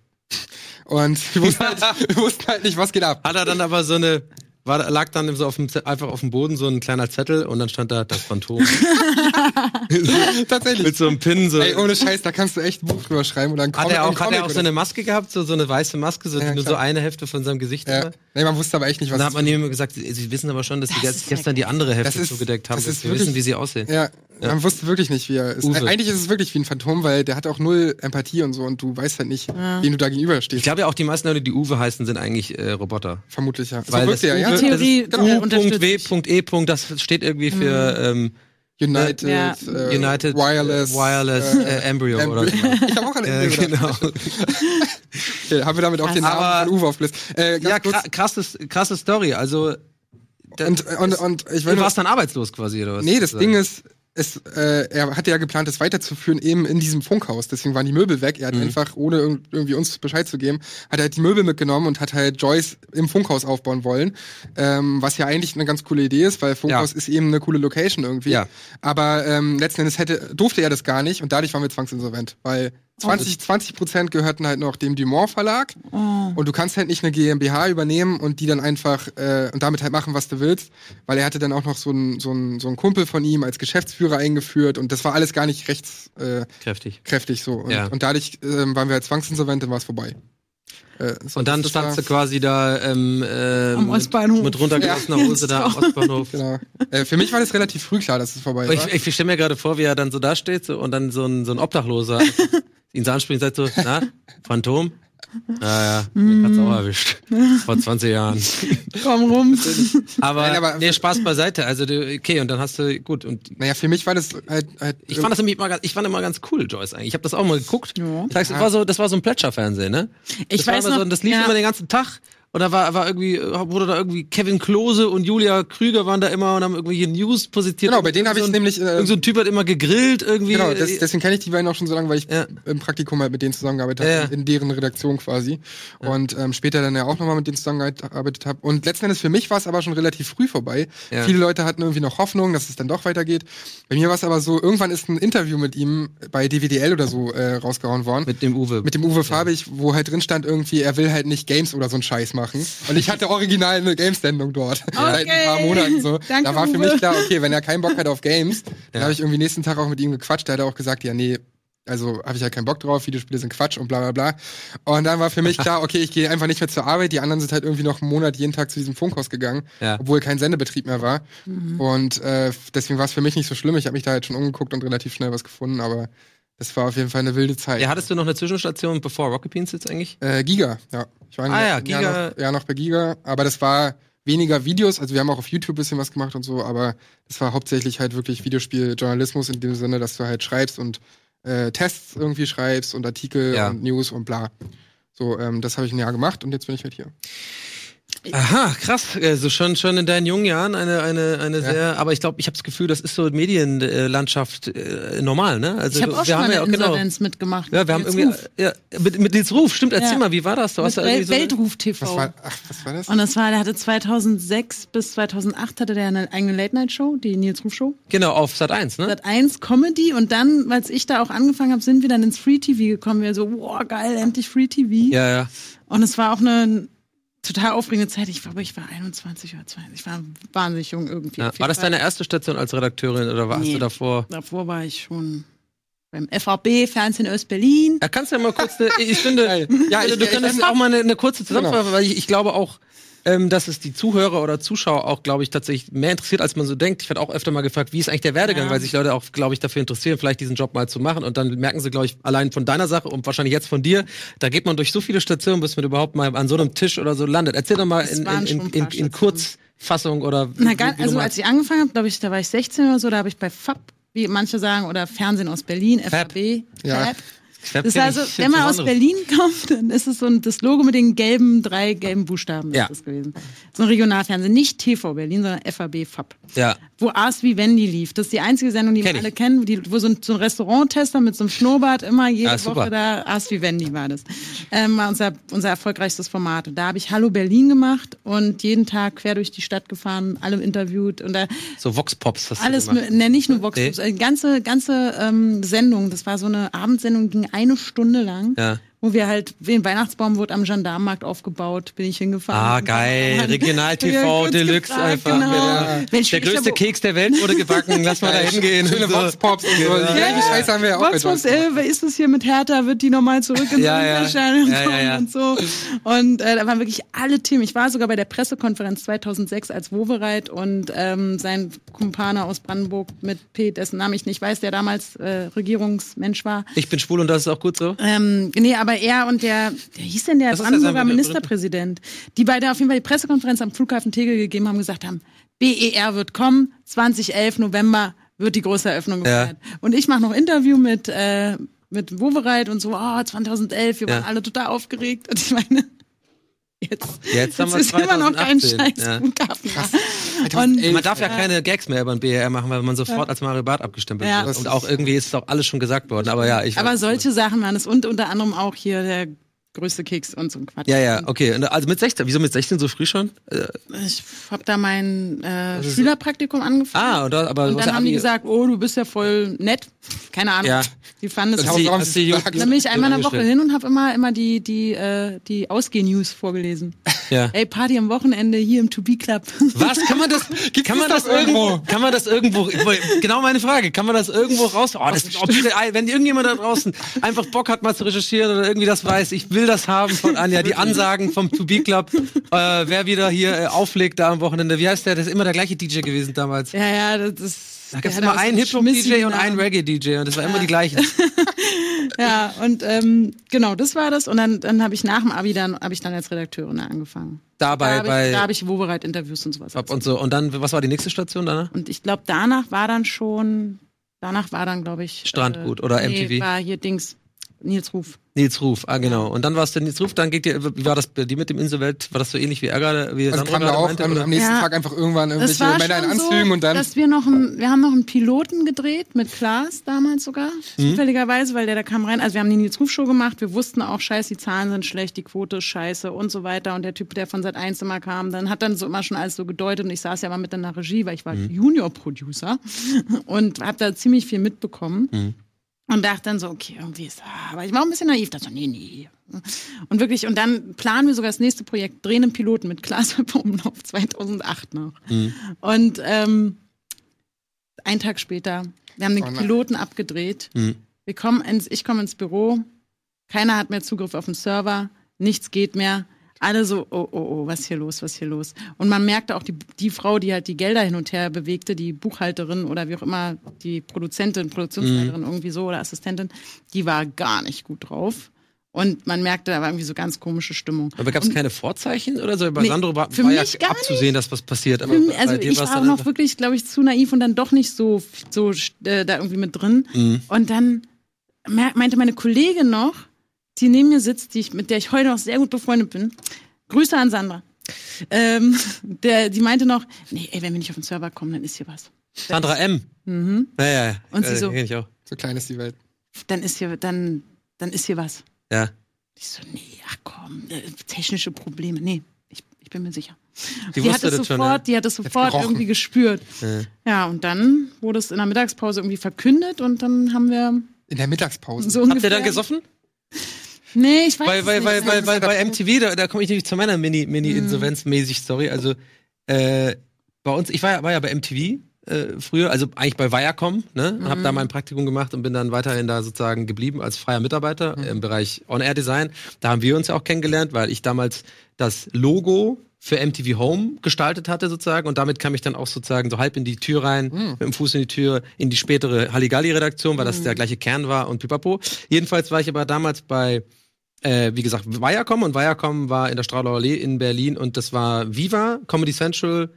Und wir wussten, halt, wir wussten halt nicht, was geht ab.
Hat er dann aber so eine, war, lag dann so auf dem, einfach auf dem Boden so ein kleiner Zettel und dann stand da das Phantom.
Tatsächlich.
Mit so einem Pin so.
Ey, ohne Scheiß, da kannst du echt ein Buch drüber schreiben oder ein
hat
Comic.
er auch, hat er auch so eine Maske gehabt, so, so eine weiße Maske, so
Ja,
nur so eine Hälfte von seinem Gesicht
Ja. Nee, man wusste aber echt nicht, was
Und dann hat man ihm immer gesagt, sie sie wissen aber schon, dass sie
Das ja
gestern die andere Hälfte
ist-
zugedeckt haben.
ist
wir
wirklich-
wissen, wie sie aussehen.
Ja, man wusste wirklich nicht, wie er ist.
Uwe.
Eigentlich ist es wirklich wie ein Phantom, weil der hat auch null Empathie und so und du weißt halt nicht, wen du da gegenüberstehst.
Ich glaube ja auch, die meisten Leute, die Uwe heißen, sind eigentlich äh, Roboter.
Vermutlich, ja.
Weil
so
das
wirkt er, ja.
Theorie, äh,
U.W.E. Das steht irgendwie für ähm,
United,
Ja.
äh,
United
Wireless,
Wireless
äh,
äh, Embryo oder so.
Ich habe auch eine
Ja,
Idee.
genau.
Okay, haben wir damit auch den Namen
Aber-
von Uwe aufgelistet. Äh, ganz
Ja, krasses, krasse Story. Also,
und, und, und ich will
du warst dann arbeitslos quasi, oder was?
Nee, das? Ding ist, es, äh, er hatte ja geplant, das weiterzuführen eben in diesem Funkhaus. Deswegen waren die Möbel weg. Er hat
Mhm.
einfach, ohne irg- irgendwie uns Bescheid zu geben, hat er halt die Möbel mitgenommen und hat halt Joyce im Funkhaus aufbauen wollen. Ähm, was ja eigentlich eine ganz coole Idee ist, weil Funkhaus
Ja.
ist eben eine coole Location irgendwie.
Ja.
Aber ähm, letzten Endes hätte, durfte er das gar nicht und dadurch waren wir zwangsinsolvent. Weil 20, 20 Prozent gehörten halt noch dem Dumont Verlag
Oh.
und du kannst halt nicht eine GmbH übernehmen und die dann einfach äh, und damit halt machen, was du willst, weil er hatte dann auch noch so einen so einen- so einen Kumpel von ihm als Geschäftsführer eingeführt und das war alles gar nicht rechtskräftig äh,
Kräftig.
kräftig so. Und,
Ja.
und dadurch ähm, waren wir halt zwangsinsolvent, dann war es vorbei. Äh, so,
Und dann standst du quasi da ähm, äh,
Am
mit,
Ostbahnhof.
mit runtergelassener Hose da am Ostbahnhof.
Genau. Äh, für mich war das relativ früh klar, dass es vorbei war.
Ich, ich stelle mir gerade vor, wie er dann so da steht so, und dann so ein, so ein Obdachloser ihn so anspricht und sagt so, na, Phantom? Ja, ja, mich hat's auch erwischt. Vor 20 Jahren.
Komm rum.
Aber,
Nein, aber-
nee, Spaß beiseite. Also, du, okay, und dann hast du, gut, und
naja, für mich war das halt, halt
ich fand das nämlich immer, ganz- ich fand immer ganz cool, Joyce eigentlich. Ich habe das auch mal geguckt.
Ja.
Das, war so, das war so ein Plätscherfernsehen, ne?
Ich
das war
weiß
immer
noch,
so, das lief
ja.
immer den ganzen Tag. Und da war, war irgendwie, wurde da irgendwie Kevin Klose und Julia Krüger waren da immer und haben irgendwelche News positioniert.
Genau, bei denen habe
so
ich
ein-
nämlich, äh,
Irgend so ein Typ hat immer gegrillt irgendwie.
Genau, das, deswegen kenne ich die beiden auch schon so lange, weil ich
Ja.
im Praktikum halt mit denen zusammengearbeitet habe,
Ja, ja.
in deren Redaktion quasi. Und ähm, später dann ja auch nochmal mit denen zusammengearbeitet habe. Und letzten Endes für mich war es aber schon relativ früh vorbei.
Ja.
Viele Leute hatten irgendwie noch Hoffnung, dass es dann doch weitergeht. Bei mir war es aber so, irgendwann ist ein Interview mit ihm bei DWDL oder so äh, rausgehauen worden.
mit dem Uwe.
Mit dem Uwe Fabich, wo halt drin stand irgendwie, er will halt nicht Games oder so einen Scheiß machen. Und ich hatte original eine Games-Sendung dort. Seit ein paar Monaten so.
Danke,
da war für
Uwe.
mich klar, okay, wenn er keinen Bock hat auf Games, dann
Ja.
habe ich irgendwie nächsten Tag auch mit ihm gequatscht. Da hat er auch gesagt, ja, nee, also habe ich halt keinen Bock drauf, Videospiele sind Quatsch und bla bla bla. Und dann war für mich klar, okay, ich gehe einfach nicht mehr zur Arbeit. Die anderen sind halt irgendwie noch einen Monat jeden Tag zu diesem Funkhaus gegangen,
Ja.
obwohl kein Sendebetrieb mehr war. Und äh, deswegen war es für mich nicht so schlimm. Ich habe mich da halt schon umgeguckt und relativ schnell was gefunden, aber das war auf jeden Fall eine wilde Zeit.
ja, hattest du noch eine Zwischenstation bevor Rocket Beans jetzt eigentlich?
Äh, Giga, ja. Ich war
Ah ja,
Jahr
Giga-
noch, ja, noch bei Giga, aber das war weniger Videos, also wir haben auch auf YouTube ein bisschen was gemacht und so, aber das war hauptsächlich halt wirklich Videospieljournalismus in dem Sinne, dass du halt schreibst und äh, Tests irgendwie schreibst und Artikel
Ja.
und News und bla. So, ähm, das habe ich ein Jahr gemacht und jetzt bin ich halt hier.
Aha, krass. Also schon, schon in deinen jungen Jahren eine, eine, eine sehr, aber ich glaube, ich habe das Gefühl, das ist so Medienlandschaft äh, normal, ne? Also
Ich habe auch
wir
schon
haben
mal
ja genau.
Insolvenz mitgemacht.
Ja, wir haben irgendwie
Ruf.
ja, mit, mit Nils Ruf, stimmt, erzähl
Ja.
mal, wie war das? Du hast
Mit
da irgendwie
Wel
so
Weltruf TV.
Was war, ach, was war das?
Und das war, der hatte 2006 bis 2008 hatte der eine eigene Late-Night-Show, die Nils Ruf Show.
Genau, auf Sat 1, ne?
Sat 1 Comedy und dann, als ich da auch angefangen habe, sind wir dann ins Free TV gekommen. Wir so, boah, geil, endlich Free TV.
Ja, ja.
Und es war auch eine total aufregende Zeit. Ich glaube, ich war 21 oder 22. Ich war wahnsinnig jung irgendwie.
ja. War das deine erste Station als Redakteurin oder warst
Nee.
du davor?
Davor war ich schon beim FAB, Fernsehen Öst-Berlin.
Ja, kannst du ja mal kurz, eine, ich finde,
Ja, ich-
du
ich-
könntest auch mal eine, eine kurze
Genau.
Zusammenfassung, weil ich, ich glaube auch, ähm, dass es die Zuhörer oder Zuschauer auch, glaube ich, tatsächlich mehr interessiert, als man so denkt. Ich werde auch öfter mal gefragt, wie ist eigentlich der Werdegang,
Ja.
weil sich Leute auch, glaube ich, dafür interessieren, vielleicht diesen Job mal zu machen. Und dann merken sie, glaube ich, allein von deiner Sache und wahrscheinlich jetzt von dir, da geht man durch so viele Stationen, bis man überhaupt mal an so einem Tisch oder so landet. Erzähl doch mal in, in, in, in. Kurzfassung oder
Na,
wie-
gar,
wie du
also als ich angefangen habe, glaube ich, da war ich 16 oder so, da habe ich bei FAB, wie manche sagen, oder Fernsehen aus Berlin, FAB,
Ja.
FAB.
Fab
Das ist also, wenn man aus. Berlin kommt, dann ist es so ein, das Logo mit den gelben, drei gelben Buchstaben
Ja.
ist das gewesen. So ein Regionalfernsehen, nicht TV Berlin, sondern FAB FAB.
Ja.
Wo Ask wie Wendy lief. Das ist die einzige Sendung, die
Kenn
wir alle kennen, die, wo so ein, so ein Restauranttester mit so einem Schnurrbart immer jede
Ah.
Woche da, Ask wie Wendy war das. Ähm, war unser, unser erfolgreichstes Format. Und da habe ich Hallo Berlin gemacht und jeden Tag quer durch die Stadt gefahren, alle interviewt und da
So Vox Pops hast
alles,
du gemacht.
ne, nicht nur Vox
Nee.
Pops, äh, ganze, ganze ähm, Sendung. Das war so eine Abendsendung, ging eine Stunde lang.
Ja.
Wo wir halt, den Weihnachtsbaum wurde am Gendarmenmarkt aufgebaut, bin ich hingefahren.
Ah, geil. Regional TV
Ja,
Deluxe
gefragt,
einfach.
Genau.
Ja.
Mensch,
Der größte Keks der Welt wurde gebacken. Lass mal da hingehen.
Schöne
und so.
Vox-Pops und so. Die gleiche Scheiße haben wir ja auch
Vox
bei
Pops,
Johnson.
äh, wer ist das hier mit Hertha? Wird die nochmal zurück in
Ja, ja.
Erscheinung
Ja, ja,
kommen
ja.
und so. Und äh, da waren wirklich alle Themen. Ich war sogar bei der Pressekonferenz 2006, als Wowereit und ähm, sein Kumpane aus Brandenburg mit P, dessen Namen ich nicht weiß, der damals äh, Regierungsmensch war.
Ich bin schwul und das ist auch gut so.
Ähm, nee, aber er und der, der hieß denn der Brandenburger Ministerpräsident, die beide auf jeden Fall die Pressekonferenz am Flughafen Tegel gegeben haben, gesagt haben, BER wird kommen, 2011 November wird die große Eröffnung
Ja.
gefeiert. Und ich mache noch Interview mit äh, mit Wowereit und so, oh, 2011, wir waren
Ja.
alle total aufgeregt. Und ich meine, jetzt,
Jetzt haben wir
ist immer noch kein
2018,
scheiß
ja.
Flughafen. Und
2011.
Man darf ja keine Gags mehr über den BR machen, weil man sofort als Mario Barth abgestempelt
Ja.
wird. Und auch irgendwie ist es auch alles schon gesagt worden. Aber ja, ich.
aber solche Sachen waren es und unter anderem auch hier der größte Keks und so ein Quatsch.
Ja, ja, okay. Also mit 16, wieso mit 16 so früh schon? Äh,
Ich habe da mein äh, Schülerpraktikum angefangen.
ah, und da, aber
Und dann haben die gesagt, oh, du bist ja voll nett. Keine Ahnung.
Ja.
Die fanden es
die-
Dann bin ich einmal in der Woche hin und habe immer, immer die, die, äh, die Ausgeh-News vorgelesen.
Ja.
Ey, Party am Wochenende hier im To Be Club.
Was? Kann man das, kann man
das
das irgendwo, kann man das irgendwo, genau meine Frage, kann man das irgendwo raus, oh, das, wenn irgendjemand da draußen einfach Bock hat mal zu recherchieren oder irgendwie das weiß, ich will das haben von Anja, die Ansagen vom To Be Club, äh, wer wieder hier äh, auflegt da am Wochenende, wie heißt der, das ist immer der gleiche DJ gewesen damals.
ja, ja, das ist.
Da gab es immer einen Hip-Hop-DJ und einen. Reggae-DJ und das war immer die gleichen.
Ja, und ähm, genau, das war das. Und dann, dann habe ich nach dem Abi dann, habe ich dann als Redakteurin angefangen.
Dabei,
da habe
bei
ich, da hab ich Wobereit-Interviews und sowas.
und so. Und dann, was war die nächste Station danach?
Und ich glaube, danach war dann schon, danach war dann, glaube ich.
Strandgut oder
nee,
MTV?
war hier Dings, Nils Ruf.
Nils Ruf, ah genau. Und dann war es der Nils Ruf, dann geht ihr, wie war das bei dir mit dem Inselwelt? War das so ähnlich wie Ärger? Wie
Also kam da
gerade
auch
meinte,
am, nächsten
Ja.
Tag einfach irgendwann
Das
irgendwelche
war
Männer in Anzügen
so,
und dann.
dass wir noch einen, wir haben noch einen Piloten gedreht mit Klaas damals sogar,
Mhm.
zufälligerweise, weil der da kam rein. Also wir haben die Nils Ruf Show gemacht. Wir wussten auch, scheiße, die Zahlen sind schlecht, die Quote ist scheiße und so weiter. Und der Typ, der von Sat 1 immer kam, dann hat dann so immer schon alles so gedeutet. Und ich saß ja mal mit in der Regie, weil ich war
Mhm.
Junior-Producer und habe da ziemlich viel mitbekommen.
Mhm.
Und dachte dann so, okay, irgendwie ist, ah, aber ich war auch ein bisschen naiv, dachte so, nee, nee. Und wirklich, und dann planen wir sogar das nächste Projekt, drehen einen Piloten mit Klaas Umlauf 2008 noch. Und ähm, ein Tag später, wir haben den
Oh.
Piloten abgedreht.
Mhm.
Wir kommen ins, ich komme ins Büro, keiner hat mehr Zugriff auf den Server, nichts geht mehr. Alle so, oh, oh, oh, was ist hier los, was hier los? Und man merkte auch, die, die Frau, die halt die Gelder hin und her bewegte, die Buchhalterin oder wie auch immer, die Produzentin, Produktionsleiterin irgendwie so oder Assistentin, die war gar nicht gut drauf. Und man merkte, da war irgendwie so ganz komische Stimmung.
Aber gab es keine Vorzeichen oder so? Bei
Nee,
Sandro war, war ja abzusehen, dass was passiert. Aber
mich- Also ich war auch noch wirklich, glaube ich, zu naiv und dann doch nicht so, so äh, da irgendwie mit drin.
Mhm.
Und dann meinte meine Kollegin noch, die neben mir sitzt, die ich, mit der ich heute noch sehr gut befreundet bin. Grüße an Sandra. Ähm, der, die meinte noch, nee, ey, wenn wir nicht auf den Server kommen, dann ist hier was.
Sandra M.
Mhm.
Ja, ja, ja.
Und sie
äh,
so-
ich auch.
So klein ist die Welt.
Dann ist hier, dann, dann ist hier was.
Ja.
Ich so, nee, ach komm, äh, technische Probleme. Nee, ich, ich bin mir sicher.
Die,
Die hat es
das
sofort,
schon. Ja.
die hat es sofort
gerochen.
irgendwie gespürt.
Ja.
Ja, und dann wurde es in der Mittagspause irgendwie verkündet und dann haben wir
In der Mittagspause.
so
Habt ihr dann gesoffen?
Nee, ich weiß
Weil, weil,
nicht.
weil, weil, weil bei MTV, da, da komme ich nämlich zu meiner Mini- Mini-Insolvenz-mäßig Story. Also, äh, bei uns, ich war ja, war ja bei MTV äh, früher, also eigentlich bei Viacom, ne? Und hab da mein Praktikum gemacht und bin dann weiterhin da sozusagen geblieben als freier Mitarbeiter im Bereich On-Air-Design. Da haben wir uns ja auch kennengelernt, weil ich damals das Logo für MTV Home gestaltet hatte sozusagen und damit kam ich dann auch sozusagen so halb in die Tür rein, mit dem Fuß in die Tür, in die spätere Halligalli-Redaktion, weil das der gleiche Kern war und pipapo. Jedenfalls war ich aber damals bei äh, wie gesagt, Viacom und Viacom war in der Strauler Allee in Berlin und das war Viva, Comedy Central,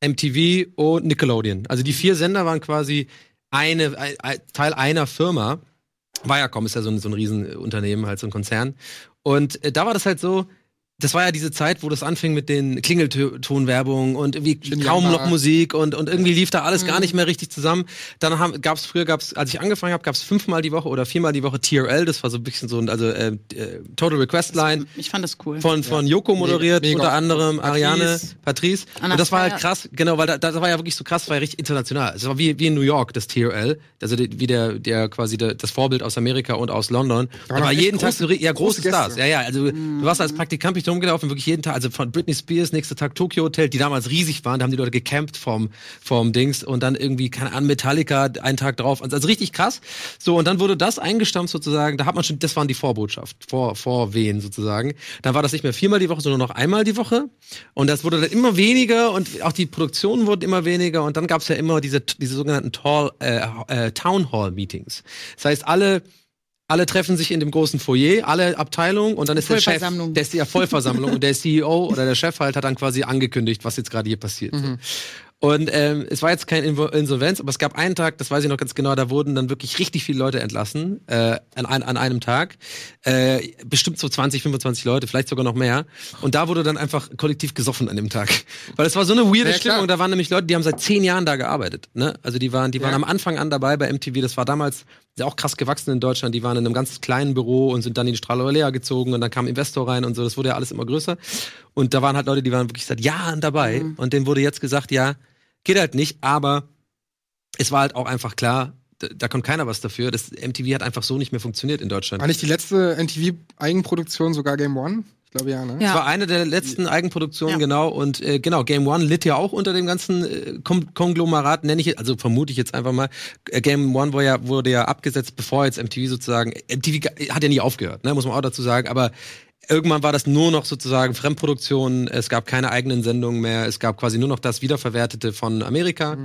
MTV und Nickelodeon. Also die vier Sender waren quasi eine, ein, ein, Teil einer Firma. Viacom ist ja so ein, so ein Riesenunternehmen, halt so ein Konzern. Und äh, da war das halt so, das war ja diese Zeit, wo das anfing mit den Klingeltonwerbungen und irgendwie
Shin
kaum noch Musik und, und irgendwie lief da alles gar nicht mehr richtig zusammen. Dann haben, gab's früher, gab's, als ich angefangen habe, gab's fünfmal die Woche oder viermal die Woche TRL, das war so ein bisschen so ein, also äh, äh, Total Request Line
Ich fand das cool.
von, von Joko moderiert,
Mega.
unter anderem
Patrice.
Ariane, Patrice.
Anna
und das war halt krass, genau, weil da, das war ja wirklich so krass, war ja richtig international. Es war wie, wie in New York, das TRL, also die, wie der, der quasi der, das Vorbild aus Amerika und aus London. Da
waren
war jeden Tag so, ja, große
große.
Stars. Ja, ja, also du warst als Praktikant ich da rumgelaufen, wirklich jeden Tag, also von Britney Spears, nächster Tag Tokyo Hotel, die damals riesig waren, da haben die Leute gecampt vom, vom Dings und dann irgendwie, keine Ahnung, Metallica einen Tag drauf. Also, also richtig krass. So, und dann wurde das eingestampft sozusagen, da hat man schon, das waren die Vorbotschaft, vor, Vorwehen sozusagen. Dann war das nicht mehr viermal die Woche, sondern noch einmal die Woche. Und das wurde dann immer weniger und auch die Produktionen wurden immer weniger und dann gab es ja immer diese, diese sogenannten Tall, äh, äh, Town Hall Meetings. Das heißt, alle alle treffen sich in dem großen Foyer, alle Abteilungen und dann ist der Chef, der ist die Vollversammlung und der CEO oder der Chef halt hat dann quasi angekündigt, was jetzt gerade hier passiert. Und ähm, es war jetzt kein Insolvenz, aber es gab einen Tag, das weiß ich noch ganz genau, da wurden dann wirklich richtig viele Leute entlassen äh, an, ein, an einem Tag. Äh, bestimmt so 20, 25 Leute, vielleicht sogar noch mehr. Und da wurde dann einfach kollektiv gesoffen an dem Tag. Weil es war so eine weirde
Ja.
Stimmung. Da waren nämlich Leute, die haben seit zehn Jahren da gearbeitet. Ne? Also die waren, die waren
Ja.
am Anfang an dabei bei MTV. Das war damals ja auch krass gewachsen in Deutschland. Die waren in einem ganz kleinen Büro und sind dann in die Strahlalea gezogen und dann kam Investor rein und so. Das wurde ja alles immer größer. Und da waren halt Leute, die waren wirklich seit Jahren dabei. Und denen wurde jetzt gesagt, ja, geht halt nicht, aber es war halt auch einfach klar, da, kommt keiner was dafür. Das MTV hat einfach so nicht mehr funktioniert in Deutschland.
War nicht die letzte NTV-Eigenproduktion sogar Game One? Ich glaube ja, ne?
Ja.
Das war eine der letzten Eigenproduktionen,
Ja.
genau. Und äh, genau, Game One litt ja auch unter dem ganzen äh, Kom Konglomerat, nenne ich jetzt, also vermute ich jetzt einfach mal. Äh, Game One wurde ja, wurde ja abgesetzt, bevor jetzt MTV sozusagen, MTV hat ja nie aufgehört, ne, muss man auch dazu sagen, aber Irgendwann war das nur noch sozusagen Fremdproduktion, es gab keine eigenen Sendungen mehr, es gab quasi nur noch das Wiederverwertete von Amerika.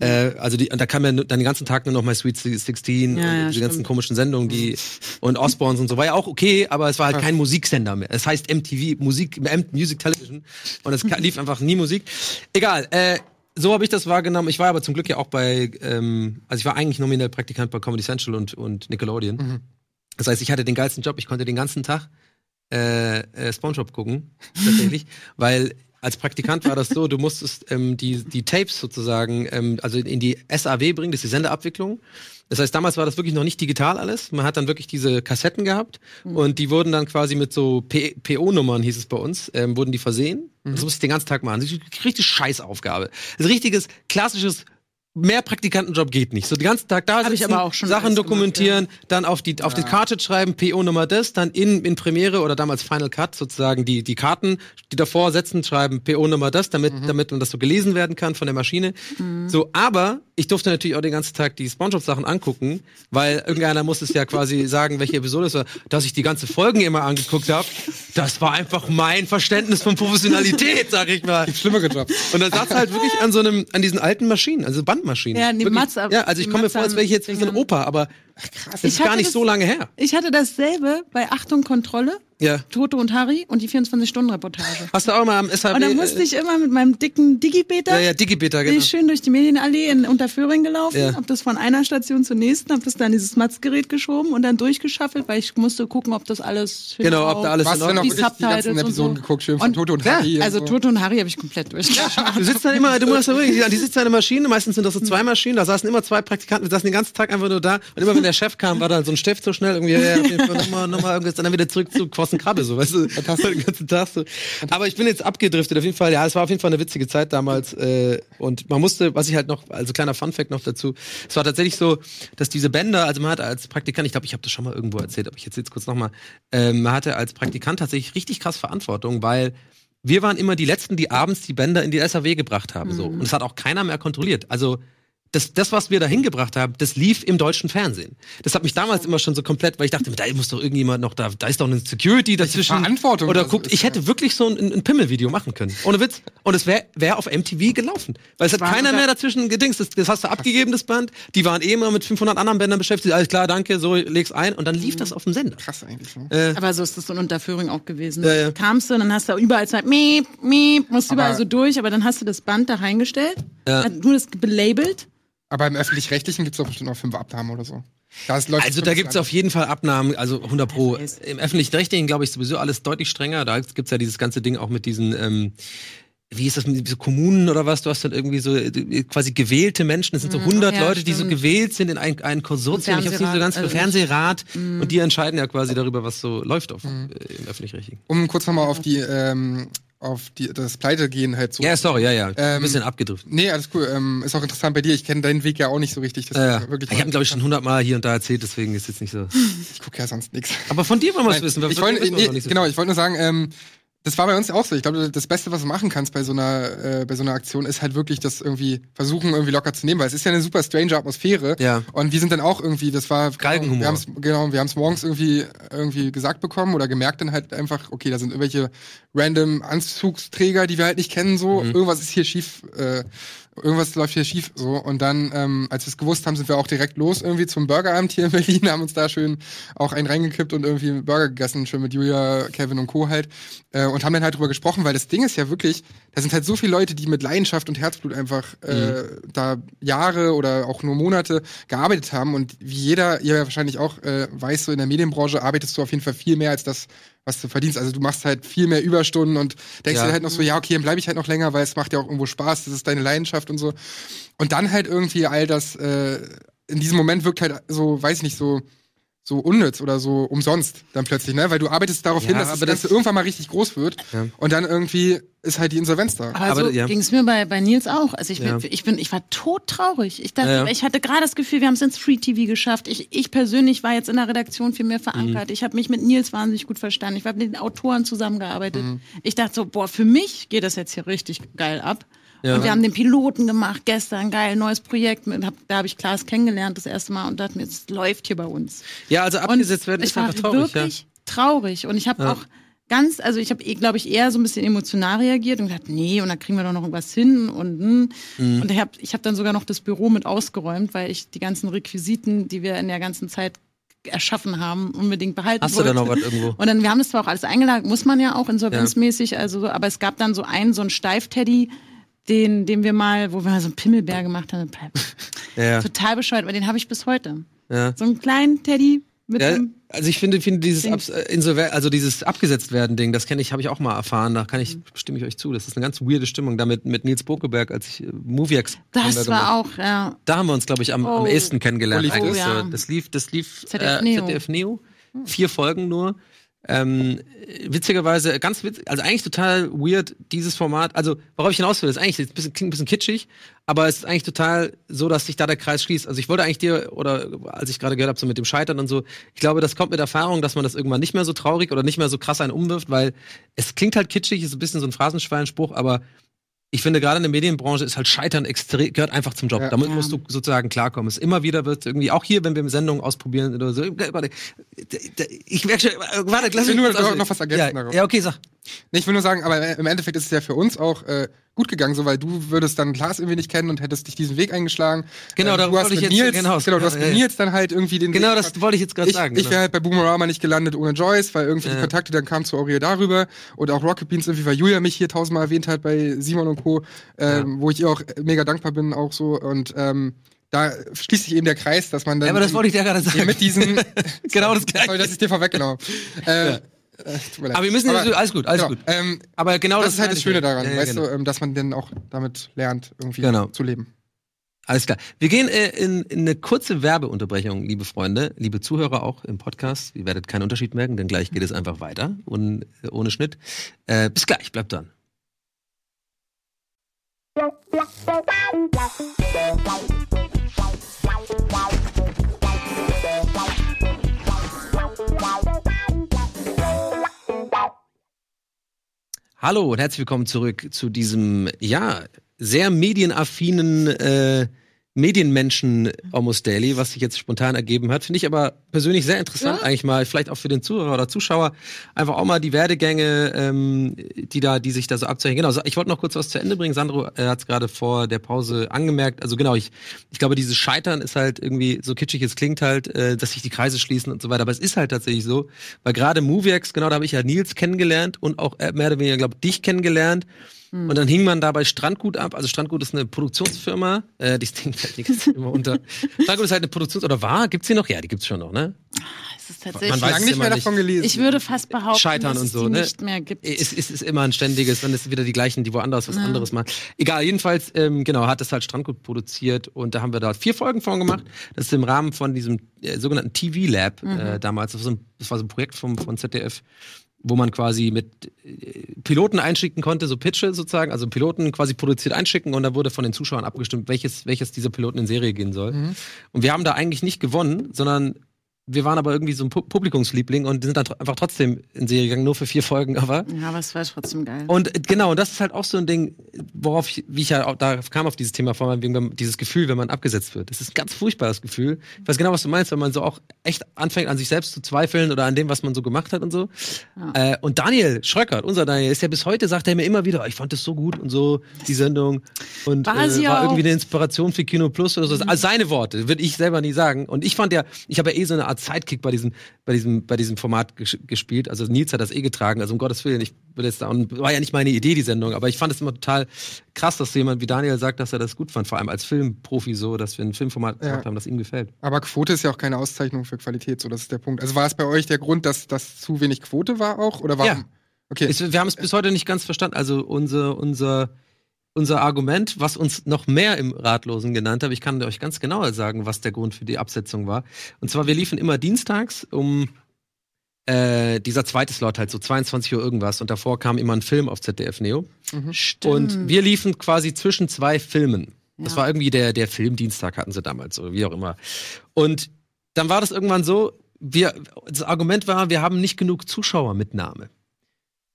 Äh, also die, und da kam ja dann den ganzen Tag nur noch My Sweet 16
Ja,
und
ja,
die ganzen
stimmt.
komischen Sendungen, die und Osborns und so war ja auch okay, aber es war halt kein Musiksender mehr. Es heißt MTV, Musik, M Music Television und es lief einfach nie Musik. Egal, äh, so habe ich das wahrgenommen. Ich war aber zum Glück ja auch bei, ähm, also ich war eigentlich nominell Praktikant bei Comedy Central und, und Nickelodeon. Das heißt, ich hatte den geilsten Job. Ich konnte den ganzen Tag äh, äh, SpongeBob gucken, tatsächlich, weil als Praktikant war das so, du musstest ähm, die, die Tapes sozusagen, ähm, also in die SAW bringen, das ist die Sendeabwicklung. Das heißt, damals war das wirklich noch nicht digital alles. Man hat dann wirklich diese Kassetten gehabt und die wurden dann quasi mit so PO-Nummern, hieß es bei uns, ähm, wurden die versehen. Das musste ich den ganzen Tag machen. Das ist eine richtig Scheißaufgabe. Das ist ein richtiges, klassisches Mehr Praktikantenjob geht nicht. So den ganzen Tag da
Hab ich
sitzen,
aber auch schon
Sachen dokumentieren, dann auf die auf die Cartridge schreiben, PO-Nummer das, dann in, in Premiere oder damals Final Cut sozusagen die die Karten, die davor setzen, schreiben PO-Nummer das, damit damit man das so gelesen werden kann von der Maschine. So, aber ich durfte natürlich auch den ganzen Tag die SpongeBob-Sachen angucken, weil irgendeiner muss es ja quasi sagen, welche Episode es war, dass ich die ganze Folgen immer angeguckt habe. Das war einfach mein Verständnis von Professionalität, sag ich mal.
Schlimmere Jobs.
Und dann saß halt wirklich an so einem, an diesen alten Maschinen, also Bandmaschinen.
Ja, neben
Wirklich.
Matze-
ja, also ich komme mir vor, als wäre ich jetzt wie so ein. Opa, aber das ist
Ich
gar
hatte
nicht
das-
so lange her.
Ich hatte dasselbe bei Achtung Kontrolle,
Ja.
Toto und Harry und die 24-Stunden-Reportage.
Hast du auch mal am SHB?
Und dann musste ich immer mit meinem dicken Digibeter
Ja, ja, Digibeta,
bin
genau.
ich schön durch die Medienallee in Unterföhring gelaufen,
Ja.
hab das von einer Station zur nächsten, hab das dann in dieses Matzgerät geschoben und dann durchgeschaffelt, weil ich musste gucken, ob das alles
Genau, ob da alles
Was
in
du denn noch
Ordnung
Die
wirklich die ganzen
und
Episoden
so.
geguckt, schön von
Und-
Toto und
Ja,
Harry. und
Also
so.
Toto und Harry habe ich komplett durchgeschaut.
Du sitzt dann immer, du musst da wirklich, die sitzen an der Maschine, meistens sind das so zwei Maschinen, da saßen immer zwei Praktikanten, wir saßen den ganzen Tag einfach nur da und immer wenn der Chef kam, war dann so ein Stift so schnell irgendwie, ja, nochmal, nochmal irgendwas, dann wieder zurück zu Quossen Krabbe, so, weißt du, den ganzen Tag so. Aber ich bin jetzt abgedriftet, auf jeden Fall, ja, es war auf jeden Fall eine witzige Zeit damals äh, und man musste, was ich halt noch, also kleiner Funfact noch dazu, es war tatsächlich so, dass diese Bänder, also man hat als Praktikant, ich glaube, ich habe das schon mal irgendwo erzählt, aber ich erzähle es kurz nochmal, ähm, man hatte als Praktikant tatsächlich richtig krass Verantwortung, weil wir waren immer die Letzten, die abends die Bänder in die SAW gebracht haben. So. Und das hat auch keiner mehr kontrolliert. Also das, das, was wir da hingebracht haben, das lief im deutschen Fernsehen. Das hat mich damals immer schon so komplett, weil ich dachte, da muss doch irgendjemand noch, da, da ist doch eine Security dazwischen.
Verantwortung
Oder guckt, ich hätte wirklich so ein, ein Pimmelvideo machen können. Ohne Witz. Und es wäre wär auf MTV gelaufen. Weil es hat keiner mehr dazwischen gedingst. Das, das hast du abgegeben, das Band. Die waren eh immer mit 500 anderen Bändern beschäftigt. Alles klar, danke, so leg's ein. Und dann lief das auf dem Sender.
Krass eigentlich. Ne?
Äh,
Aber so ist das so in Unterföhring auch gewesen.
Ja, ja.
Kamst du, dann hast du überall zwei miep, miep, musst
Aber-
überall so durch, aber dann hast du das Band da reingestellt,
Ja.
hat nur das belabelt.
Aber im Öffentlich-Rechtlichen gibt es doch bestimmt noch fünf Abnahmen oder so.
Also da gibt's auf jeden Fall Abnahmen, also 100 pro. Im öffentlichen Rechtlichen glaube ich sowieso alles deutlich strenger. Da gibt's ja dieses ganze Ding auch mit diesen, ähm, wie ist das mit so Kommunen oder was? Du hast dann irgendwie so äh, quasi gewählte Menschen. Es sind so 100
ja,
Leute, die so gewählt sind in ein, ein Konsortium. Ich nicht so ganz
also
Fernsehrat. Und die entscheiden ja quasi darüber, was so läuft auf, äh, im öffentlich-rechtlichen.
Um kurz nochmal auf die, ähm, auf die, das Pleitegehen halt so.
Ja, sorry, ja, ja. Ein
Ähm,
bisschen abgedriftet.
Nee, alles cool. Ähm, ist auch interessant bei dir. Ich kenne deinen Weg ja auch nicht so richtig. Ist wirklich
ich habe glaube ich schon 100 Mal hier und da erzählt, deswegen ist jetzt nicht so.
ich gucke ja sonst nichts.
Aber von dir wollen wir es wissen.
ich
dir
wollte,
wissen wir
nee,
so
genau, ich wollte nur sagen, ähm, das war bei uns auch so. Ich glaube, das Beste, was du machen kannst bei so einer, äh, bei so einer Aktion, ist halt wirklich das irgendwie versuchen, irgendwie locker zu nehmen, weil es ist ja eine super strange Atmosphäre.
Ja.
Und wir sind dann auch irgendwie, das war
Galgenhumor.
Wir haben's, genau, wir haben es morgens irgendwie irgendwie gesagt bekommen oder gemerkt dann halt einfach, okay, da sind irgendwelche random Anzugsträger, die wir halt nicht kennen, so
Mhm.
irgendwas ist hier schief. Äh, Irgendwas läuft hier schief so. Und dann, ähm, als wir es gewusst haben, sind wir auch direkt los irgendwie zum Burgeramt hier in Berlin, haben uns da schön auch einen reingekippt und irgendwie einen Burger gegessen, schön mit Julia, Kevin und Co. halt äh, und haben dann halt drüber gesprochen, weil das Ding ist ja wirklich, da sind halt so viele Leute, die mit Leidenschaft und Herzblut einfach äh, da Jahre oder auch nur Monate gearbeitet haben. Und wie jeder, ihr ja wahrscheinlich auch äh, weiß, so in der Medienbranche arbeitest du auf jeden Fall viel mehr als das, was du verdienst. Also du machst halt viel mehr Überstunden und denkst
Ja.
dir halt noch so, ja, okay, dann bleibe ich halt noch länger, weil es macht ja auch irgendwo Spaß, das ist deine Leidenschaft und so. Und dann halt irgendwie all das, äh, in diesem Moment wirkt halt so, weiß ich nicht, so, so unnütz oder so umsonst dann plötzlich, ne? Weil du arbeitest darauf
Ja,
hin, dass das
aber das-
Ganze irgendwann mal richtig groß wird
Ja.
und dann irgendwie ist halt die Insolvenz da.
Aber,
Aber,
so
ja.
ging es mir bei, bei Nils auch. Also ich bin,
Ja.
ich bin, ich war todtraurig. Ich dachte,
Ja, ja.
ich hatte gerade das Gefühl, wir haben es ins Free TV geschafft. Ich, ich persönlich war jetzt in der Redaktion viel mehr verankert.
Mhm.
Ich habe mich mit Nils wahnsinnig gut verstanden. Ich habe mit den Autoren zusammengearbeitet.
Mhm.
Ich dachte so, boah, für mich geht das jetzt hier richtig geil ab.
Ja.
Und wir haben den Piloten gemacht gestern, geil, neues Projekt. Mit, hab, da habe ich Klaas kennengelernt das erste Mal und dachte mir, es läuft hier bei uns.
Ja, also abgesetzt werden
ich
ist
war
einfach traurig. Ja.
wirklich traurig. Und ich habe
Ja.
auch ganz, also ich habe, glaube ich, eher so ein bisschen emotional reagiert und gedacht, nee, und da kriegen wir doch noch irgendwas hin. Und, hm.
Mhm.
und ich habe ich hab dann sogar noch das Büro mit ausgeräumt, weil ich die ganzen Requisiten, die wir in der ganzen Zeit erschaffen haben, unbedingt behalten
Hast du da
wollte.
noch was irgendwo?
Und dann, wir haben das zwar auch alles eingelagert, muss man ja auch insolvenzmäßig, also, so, aber es gab dann so einen, so einen Steifteddy, den, den wir mal, wo wir mal so einen Pimmelbär gemacht haben.
Ja.
Total bescheuert, aber den habe ich bis heute.
ja.
So einen kleinen Teddy mit
Ja,
einem
Also ich finde, finde dieses Abs äh, Insolver also dieses abgesetzt werden Ding, das kenne ich, habe ich auch mal erfahren. Da kann ich stimme ich euch zu. Das ist eine ganz weirde Stimmung. Damit mit Nils Bokeberg, als ich äh, Moviex
Das war auch, ja.
Da haben wir uns, glaube ich, am, am
Oh.
ehesten kennengelernt.
Das? Oh, ja.
Das lief, das lief
ZDF
äh,
Neo.
ZDF Neo. Vier Folgen nur. Ähm, witzigerweise, ganz witzig, also eigentlich total weird, dieses Format. Also, worauf ich hinaus will, ist eigentlich, ist ein bisschen, klingt ein bisschen kitschig, aber es ist eigentlich total so, dass sich da der Kreis schließt. Also, ich wollte eigentlich dir, oder als ich gerade gehört habe, so mit dem Scheitern und so, ich glaube, das kommt mit Erfahrung, dass man das irgendwann nicht mehr so traurig oder nicht mehr so krass einen umwirft, weil es klingt halt kitschig, ist ein bisschen so ein Phrasenschweinspruch, aber ich finde, gerade in der Medienbranche ist halt Scheitern extrem, gehört einfach zum Job.
Ja.
Damit musst du sozusagen klarkommen. Es immer wieder wird irgendwie, auch hier, wenn wir Sendungen ausprobieren oder so, warte, ich merke schon, warte, lass
will
mich
nur noch- was ergänzen
ja,
darauf.
Ja, okay, sag.
Nee, ich will nur sagen, aber im Endeffekt ist es ja für uns auch äh, gut gegangen, so weil du würdest dann Klaas irgendwie nicht kennen und hättest dich diesen Weg eingeschlagen.
Genau,
ähm, hast
wollte ich jetzt
Nils,
hinaus.
Genau, du hast
Ja,
mit
ja.
Nils dann halt irgendwie den
Genau,
Weg
das wollte ich jetzt gerade
ich,
sagen.
Ich
genau.
wäre halt bei Boomerama nicht gelandet ohne Joyce, weil irgendwie die
Ja.
Kontakte dann kamen zu Aurea darüber und auch Rocket Beans irgendwie, weil Julia mich hier tausendmal erwähnt hat bei Simon und Co., ähm, wo ich ihr auch mega dankbar bin auch so und ähm, da schließt sich eben der Kreis, dass man dann
ja, aber das wollte ich dir gerade sagen.
mit diesen
genau das
Sorry,
Gleiche.
dass ich dir vorweggenommen. Äh, leid.
Aber wir müssen, alles gut, alles
genau,
gut.
Ähm,
Aber genau
das,
das,
ist halt das Schöne
ja.
daran,
Ja, ja,
weißt
genau.
du, ähm, dass man dann auch damit lernt, irgendwie
Genau.
zu leben.
Alles klar. Wir gehen äh, in, in eine kurze Werbeunterbrechung, liebe Freunde, liebe Zuhörer auch im Podcast. Ihr werdet keinen Unterschied merken, denn gleich geht es einfach weiter und äh, ohne Schnitt. Äh, bis gleich, bleibt dran. Hallo und herzlich willkommen zurück zu diesem, ja, sehr medienaffinen äh, Medienmenschen Almost Daily, was sich jetzt spontan ergeben hat. Finde ich aber persönlich sehr interessant,
Ja.
eigentlich mal, vielleicht auch für den Zuhörer oder Zuschauer, einfach auch mal die Werdegänge, ähm, die da, die sich da so abzeichnen. Genau, so- ich wollte noch kurz was zu Ende bringen. Sandro äh, hat es gerade vor der Pause angemerkt. Also genau, ich, ich glaube, dieses Scheitern ist halt irgendwie, so kitschig es klingt halt, äh, dass sich die Kreise schließen und so weiter. Aber es ist halt tatsächlich so, weil gerade Moviex, genau, da habe ich ja Nils kennengelernt und auch äh, mehr oder weniger, glaube dich kennengelernt. Und dann hing man dabei Strandgut ab. Also Strandgut ist eine Produktionsfirma. Äh, die Ding fällt die ganze Zeit immer unter. Strandgut ist halt eine Produktions- oder war? Gibt's die noch? Ja, die gibt's schon noch, ne?
Es ist tatsächlich.
Man weiß
Lang
es
nicht
immer
mehr
nicht.
davon gelesen.
ich würde fast behaupten,
Scheitern
dass
und
es
so,
die
ne?
nicht mehr gibt.
Es, es ist immer ein ständiges, dann ist es wieder die gleichen, die woanders was anderes machen. Egal, jedenfalls, ähm, genau, hat es halt Strandgut produziert und da haben wir da vier Folgen von gemacht. Das ist im Rahmen von diesem äh, sogenannten TV Lab äh, damals. Das war, so ein, das war so ein Projekt vom, von ZDF, wo man quasi mit äh, Piloten einschicken konnte, so Pitche sozusagen, also Piloten quasi produziert einschicken und da wurde von den Zuschauern abgestimmt, welches, welches dieser Piloten in Serie gehen soll. Und wir haben da eigentlich nicht gewonnen, sondern wir waren aber irgendwie so ein Pu Publikumsliebling und sind dann einfach trotzdem in Serie gegangen, nur für vier Folgen, aber.
ja, aber es war trotzdem geil.
Und äh, genau, und das ist halt auch so ein Ding, worauf ich, wie ich ja auch, da kam auf dieses Thema vor, wegen dieses Gefühl, wenn man abgesetzt wird. Das ist ein ganz furchtbares Gefühl. Ich weiß genau, was du meinst, wenn man so auch echt anfängt, an sich selbst zu zweifeln oder an dem, was man so gemacht hat und so. Äh, und Daniel Schröckert, unser Daniel, ist ja bis heute, sagt er mir immer wieder, ich fand das so gut und so, die Sendung. Und
War
äh, war
auch.
irgendwie eine Inspiration für Kino Plus oder so. Also seine Worte, würde ich selber nie sagen. Und ich fand ja, ich habe ja eh so eine Art Sidekick bei diesem, bei diesem, bei diesem Format ges gespielt. Also Nils hat das eh getragen. Also um Gottes Willen, ich will jetzt da, und war ja nicht meine Idee, die Sendung, aber ich fand es immer total krass, dass jemand wie Daniel sagt, dass er das gut fand, vor allem als Filmprofi so, dass wir ein Filmformat
Ja.
gemacht haben, das ihm gefällt.
Aber Quote ist ja auch keine Auszeichnung für Qualität, so das ist der Punkt. Also war es bei euch der Grund, dass das zu wenig Quote war auch? Oder warum?
Ja.
Okay.
Es, wir haben es bis heute nicht ganz verstanden. Also unser, unser, unser Argument, was uns noch mehr im Ratlosen genannt hat, ich kann euch ganz genau sagen, was der Grund für die Absetzung war. Und zwar, wir liefen immer dienstags um äh, dieser zweite Slot halt so 22 Uhr irgendwas und davor kam immer ein Film auf ZDF Neo.
Stimmt.
Und wir liefen quasi zwischen zwei Filmen. Das
Ja.
war irgendwie der, der Filmdienstag hatten sie damals, oder wie auch immer. Und dann war das irgendwann so, wir, das Argument war, wir haben nicht genug Zuschauermitnahme.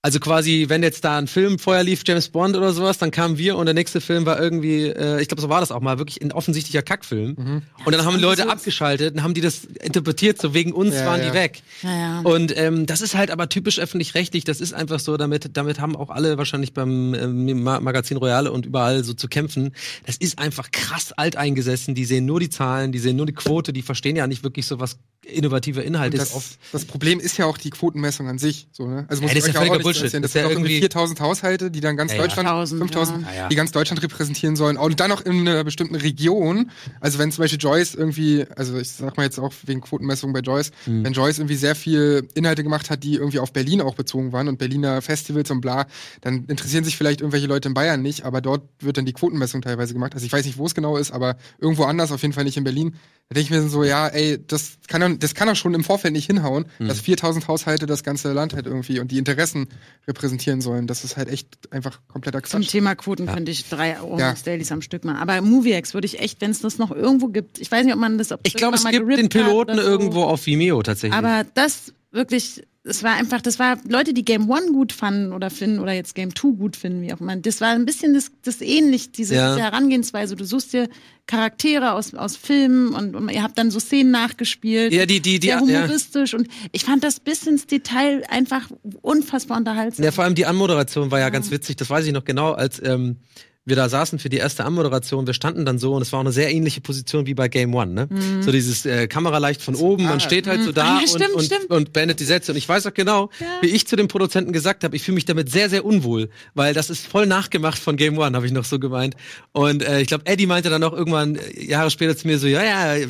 Also quasi, wenn jetzt da ein Film vorher lief, James Bond oder sowas, dann kamen wir und der nächste Film war irgendwie, äh, ich glaube, so war das auch mal, wirklich ein offensichtlicher Kackfilm.
Mhm.
Und dann haben die Leute
so-
abgeschaltet und haben die das interpretiert, so wegen uns
Ja,
waren
ja.
die weg.
Ja, ja.
Und ähm, das ist halt aber typisch öffentlich-rechtlich. Das ist einfach so, damit, damit haben auch alle wahrscheinlich beim ähm, Ma Magazin Royale und überall so zu kämpfen. Das ist einfach krass alteingesessen. Die sehen nur die Zahlen, die sehen nur die Quote, die verstehen ja nicht wirklich so was. innovativer Inhalt
Und
ist.
das, das Problem ist ja auch die Quotenmessung an sich. So, ne? Also muss
Ja, das ist ja völliger Bullshit. Das
Das
ja
sind doch irgendwie
irgendwie-
4000 Haushalte, die dann ganz
Ja, ja.
Deutschland,
1000,
5000,
ja. Ja, ja.
die ganz Deutschland repräsentieren sollen. Und dann noch in einer bestimmten Region. Also wenn zum Beispiel Joyce irgendwie, also ich sag mal jetzt auch wegen Quotenmessung bei Joyce,
Mhm.
wenn Joyce irgendwie sehr viel Inhalte gemacht hat, die irgendwie auf Berlin auch bezogen waren und Berliner Festivals und bla, dann interessieren sich vielleicht irgendwelche Leute in Bayern nicht, aber dort wird dann die Quotenmessung teilweise gemacht. Also ich weiß nicht, wo es genau ist, aber irgendwo anders, auf jeden Fall nicht in Berlin. Da denke ich mir so, ja, ey, das kann doch, das kann doch schon im Vorfeld nicht hinhauen,
Mhm.
dass 4000 Haushalte das ganze Land halt irgendwie und die Interessen repräsentieren sollen. Das ist halt echt einfach kompletter
Zum
Quatsch.
Thema Quoten könnte ich drei Euro
Ja.
Dailies am Stück machen. Aber MovieX würde ich echt, wenn es das noch irgendwo gibt, ich weiß nicht, ob man das ob
ich glaube, es gibt
mal
den Piloten
so.
irgendwo auf Vimeo tatsächlich.
Aber das wirklich, es war einfach, das war Leute, die Game One gut fanden oder finden oder jetzt Game Two gut finden, wie auch immer. Das war ein bisschen das, das ähnlich, diese,
Ja.
diese Herangehensweise. Du suchst dir Charaktere aus, aus Filmen und, und ihr habt dann so Szenen nachgespielt.
Ja, die- die- die-
sehr
ja.
humoristisch und ich fand das bis ins Detail einfach unfassbar unterhaltsam.
Ja, vor allem die Anmoderation war ja ganz witzig, das weiß ich noch genau, als ähm, wir da saßen für die erste Anmoderation, wir standen dann so und es war auch eine sehr ähnliche Position wie bei Game One, ne? So dieses äh, Kamera leicht von oben, man steht halt so da
Ah, ja,
und,
stimmt,
und,
stimmt.
und beendet die Sätze. Und ich weiß auch genau, wie ich zu dem Produzenten gesagt habe, ich fühle mich damit sehr, sehr unwohl, weil das ist voll nachgemacht von Game One, habe ich noch so gemeint. Und äh, ich glaube, Eddie meinte dann auch irgendwann äh, Jahre später zu mir so, ja, ja,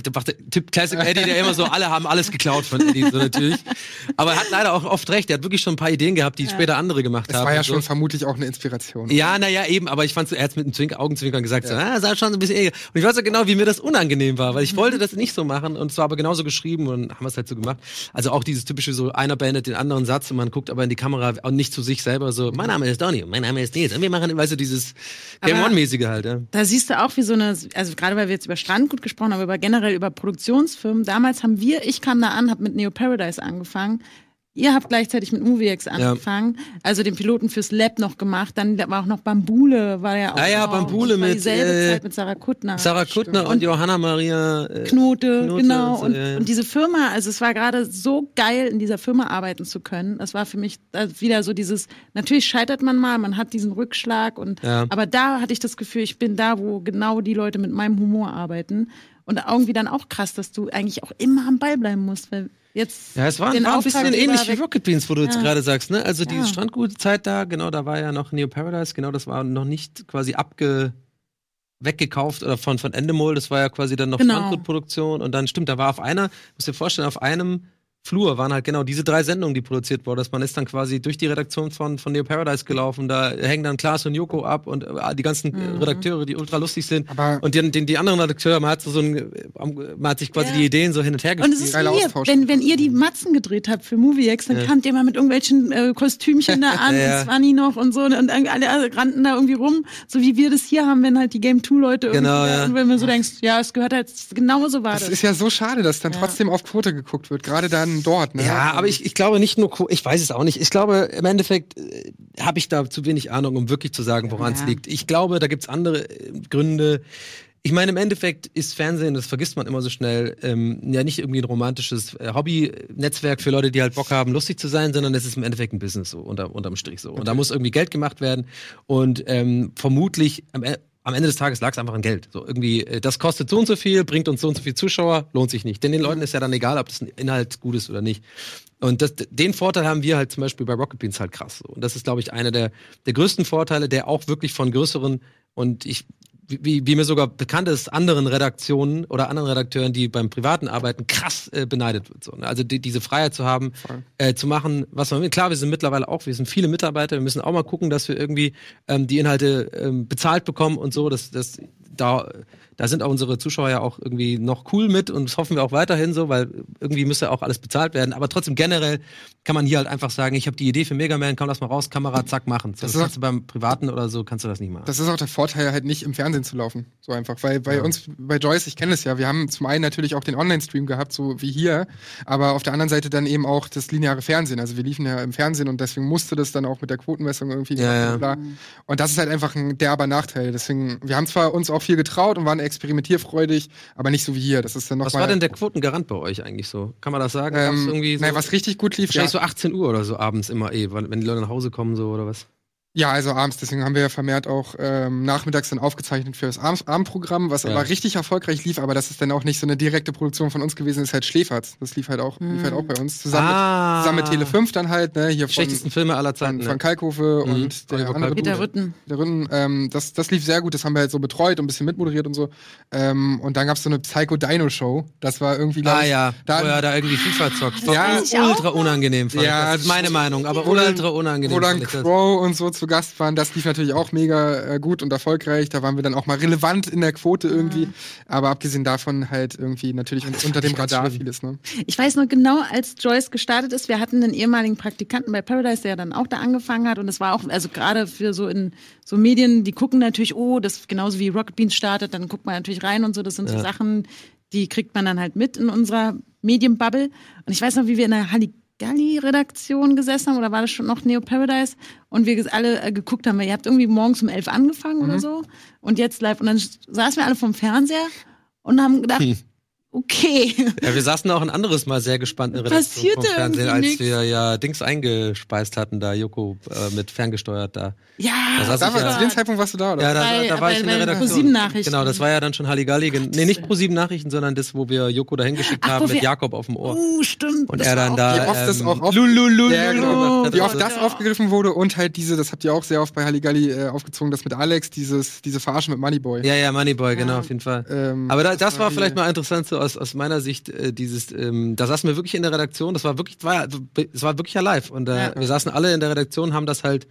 Typ Classic Eddie, der immer so, alle haben alles geklaut von Eddie, so natürlich. Aber er hat leider auch oft recht, er hat wirklich schon ein paar Ideen gehabt, die später andere gemacht
Das
haben.
war ja
und so.
schon vermutlich auch eine Inspiration.
Ja, naja, eben, aber ich fand so, er hat mit einem Zwink Augenzwinkern gesagt, so, ah, sah schon ein bisschen eher. Und ich weiß so genau, wie mir das unangenehm war, weil ich wollte das nicht so machen und es war aber genauso geschrieben und haben wir es halt so gemacht. Also auch dieses typische so, einer beendet den anderen Satz und man guckt aber in die Kamera und nicht zu sich selber so, mein Name ist Donny, mein Name ist Nils und wir machen, weißt du, dieses Game One-mäßige halt, ja.
Da siehst du auch, wie so eine, also gerade weil wir jetzt über Strandgut gesprochen haben, aber generell über Produktionsfirmen. Damals haben wir, ich kam da an, habe mit Neo Paradise angefangen. Ihr habt gleichzeitig mit MovieX angefangen, also den Piloten fürs Lab noch gemacht. Dann war auch noch Bambule, war ja auch.
Ja,
noch,
Bambule mit,
dieselbe
äh,
Zeit mit Sarah Kuttner.
Sarah Kuttner und, Johanna Maria äh,
Knote,
Knote
genau.
und so,
Und,
ja, ja.
und diese Firma, also es war gerade so geil, in dieser Firma arbeiten zu können. Das war für mich äh, wieder so dieses, natürlich scheitert man mal, man hat diesen Rückschlag und
Ja.
aber da hatte ich das Gefühl, ich bin da, wo genau die Leute mit meinem Humor arbeiten. Und irgendwie dann auch krass, dass du eigentlich auch immer am Ball bleiben musst, weil jetzt.
Ja, es war, war ein bisschen ähnlich wie Rocket Beans, wo du jetzt
Ja.
gerade sagst, ne? Also die
Ja.
Strandgutzeit da, genau, da war ja noch Neo Paradise, genau, das war noch nicht quasi abge weggekauft oder von, von Endemol, das war ja quasi dann noch
Genau.
Strandgutproduktion und dann stimmt, da war auf einer, musst dir vorstellen, auf einem Flur waren halt genau diese drei Sendungen, die produziert wurden. Dass man ist dann quasi durch die Redaktion von, von Neo Paradise gelaufen. Da hängen dann Klaas und Joko ab und äh, die ganzen
Mhm.
Redakteure, die ultra lustig sind.
Aber-
und die, die, die anderen Redakteure, man hat so, so ein, man hat sich quasi
Ja.
die Ideen so hin und her
Und
gespielt.
es ist wie wenn, wenn ihr die Matzen gedreht habt für MovieX, dann
Ja.
kamt ihr mal mit irgendwelchen äh, Kostümchen da an,
Ja, ja.
und Swanny noch und so und alle, alle rannten da irgendwie rum, so wie wir das hier haben, wenn halt die Game 2 Leute
Genau,
irgendwie,
ja.
und wenn man so denkst, ja, es gehört halt, genauso war
Das
das.
ist ja so schade, dass dann trotzdem auf Quote geguckt wird, gerade dann dort. Ne?
Ja, aber ich, ich glaube nicht nur, ich weiß es auch nicht. Ich glaube, im Endeffekt äh, habe ich da zu wenig Ahnung, um wirklich zu sagen, woran es
Ja.
liegt. Ich glaube, da gibt's andere äh, Gründe. Ich meine, im Endeffekt ist Fernsehen, das vergisst man immer so schnell, ähm, ja nicht irgendwie ein romantisches äh, Hobby-Netzwerk für Leute, die halt Bock haben, lustig zu sein, sondern es ist im Endeffekt ein Business so, unter, unterm Strich so. Und da muss irgendwie Geld gemacht werden. Und ähm, vermutlich am, E- am Ende des Tages lag es einfach an Geld. So irgendwie, äh, das kostet so und so viel, bringt uns so und so viel Zuschauer, lohnt sich nicht. Denn den Leuten ist ja dann egal, ob das ein Inhalt gut ist oder nicht. Und das, den Vorteil haben wir halt zum Beispiel bei Rocket Beans halt krass. So. Und das ist, glaube ich, einer der, der größten Vorteile, der auch wirklich von größeren und ich, wie, wie mir sogar bekannt ist, anderen Redaktionen oder anderen Redakteuren, die beim Privaten arbeiten, krass äh, beneidet wird. So, ne? Also die, diese Freiheit zu haben, äh, zu machen, was man will. Klar, wir sind mittlerweile auch, wir sind viele Mitarbeiter, wir müssen auch mal gucken, dass wir irgendwie ähm, die Inhalte ähm, bezahlt bekommen und so. Das, das, da, da sind auch unsere Zuschauer ja auch irgendwie noch cool mit und das hoffen wir auch weiterhin so, weil irgendwie müsste auch alles bezahlt werden. Aber trotzdem generell kann man hier halt einfach sagen, ich habe die Idee für Mega Man, komm, lass mal raus, Kamera, zack, machen. So, das
ist
kannst du beim Privaten oder so, kannst du das nicht machen.
Das ist auch der Vorteil, halt nicht im Fernsehen zu laufen. So einfach. Weil bei uns, bei Joyce, ich kenne es ja, wir haben zum einen natürlich auch den Online-Stream gehabt, so wie hier, aber auf der anderen Seite dann eben auch das lineare Fernsehen. Also wir liefen ja im Fernsehen und deswegen musste das dann auch mit der Quotenmessung irgendwie
Ja, ja.
Und das ist halt einfach ein derber Nachteil. Deswegen, wir haben zwar uns auch viel getraut und waren experimentierfreudig, aber nicht so wie hier. Das ist dann noch
Was
mal,
war denn der Quotengarant bei euch eigentlich so? Kann man das sagen?
Ähm,
irgendwie so,
nein, was richtig gut lief, ja,
wahrscheinlich so 18 Uhr oder so abends immer eh, wenn die Leute nach Hause kommen so oder was?
Ja, also abends, deswegen haben wir ja vermehrt auch ähm, nachmittags dann aufgezeichnet für das Abend Abendprogramm, was
Ja.
aber richtig erfolgreich lief, aber das ist dann auch nicht so eine direkte Produktion von uns gewesen, ist halt Schläferz. Das lief halt auch, lief halt auch bei uns. Zusammen,
Ah.
mit, zusammen mit Tele 5 dann halt, ne, hier
Die
von,
schlechtesten Filme aller Zeiten.
von, von
ne?
Kalkofe
Mhm.
und der
Oliver
andere.
Peter. Rütten.
Der Rütten, ähm, das, das lief sehr gut, das haben wir halt so betreut und ein bisschen mitmoderiert und so. Ähm, und dann gab's so eine Psycho-Dino-Show. Das war irgendwie,
Ah
ich,
ja,
da,
wo er da irgendwie FIFA zockt. War
Ja.
Ultra unangenehm. Fand
Ja,
ich. Das ist meine Meinung, aber ultra unangenehm. das.
Crow und so zu Gast waren, das lief natürlich auch mega äh, gut und erfolgreich. Da waren wir dann auch mal relevant in der Quote irgendwie. Aber abgesehen davon halt irgendwie natürlich un unter dem Radar
schlimm.
vieles, ne?
Ich weiß noch genau, als Joyce gestartet ist, wir hatten einen ehemaligen Praktikanten bei Paradise, der dann auch da angefangen hat. Und es war auch, also gerade für so in so Medien, die gucken natürlich, oh, das genauso wie Rocket Beans startet, dann guckt man natürlich rein und so. Das sind so
Ja.
Sachen, die kriegt man dann halt mit in unserer Medienbubble. Und ich weiß noch, wie wir in der Halligalli-Redaktion gesessen haben, oder war das schon noch Neo Paradise? Und wir alle äh, geguckt haben, weil ihr habt irgendwie morgens um elf angefangen oder so. Und jetzt live. Und dann saßen wir alle vom Fernseher und haben gedacht,
Hm.
Okay.
Ja, wir saßen auch ein anderes Mal sehr gespannt in der Redaktion vom Fernsehen, als
nix.
wir ja Dings eingespeist hatten, da Joko äh, mit ferngesteuert da.
Ja,
Da saß
Da
ich
war,
ja-
zu dem Zeitpunkt warst du da, oder?
Ja, da,
Bei-
da war ich in
bei-
der
bei
Redaktion.
ProSieben-Nachrichten.
Genau, das war ja dann schon Halligalli. gen- Nee, nicht pro sieben Nachrichten, sondern das, wo wir Joko dahin geschickt
Ach, wo
haben mit
wir-
Jakob auf dem Ohr.
Uh, stimmt.
Und
Das
er dann da.
Wie oft das
ähm,
auch auf-
Lulululu
Ja, genau. Wie oft
Ja.
das aufgegriffen wurde und halt diese, das habt ihr auch sehr oft bei Halligalli äh, aufgezogen, das mit Alex, dieses, diese Verarsche mit Moneyboy.
Ja, ja, Moneyboy, genau, auf jeden Fall.
Ähm,
Aber da, das war vielleicht mal interessant so aus, aus meiner Sicht, äh, dieses, ähm, da saßen wir wirklich in der Redaktion, das war wirklich, war, es war wirklich ja live und äh,
Ja.
wir saßen alle in der Redaktion, haben das halt,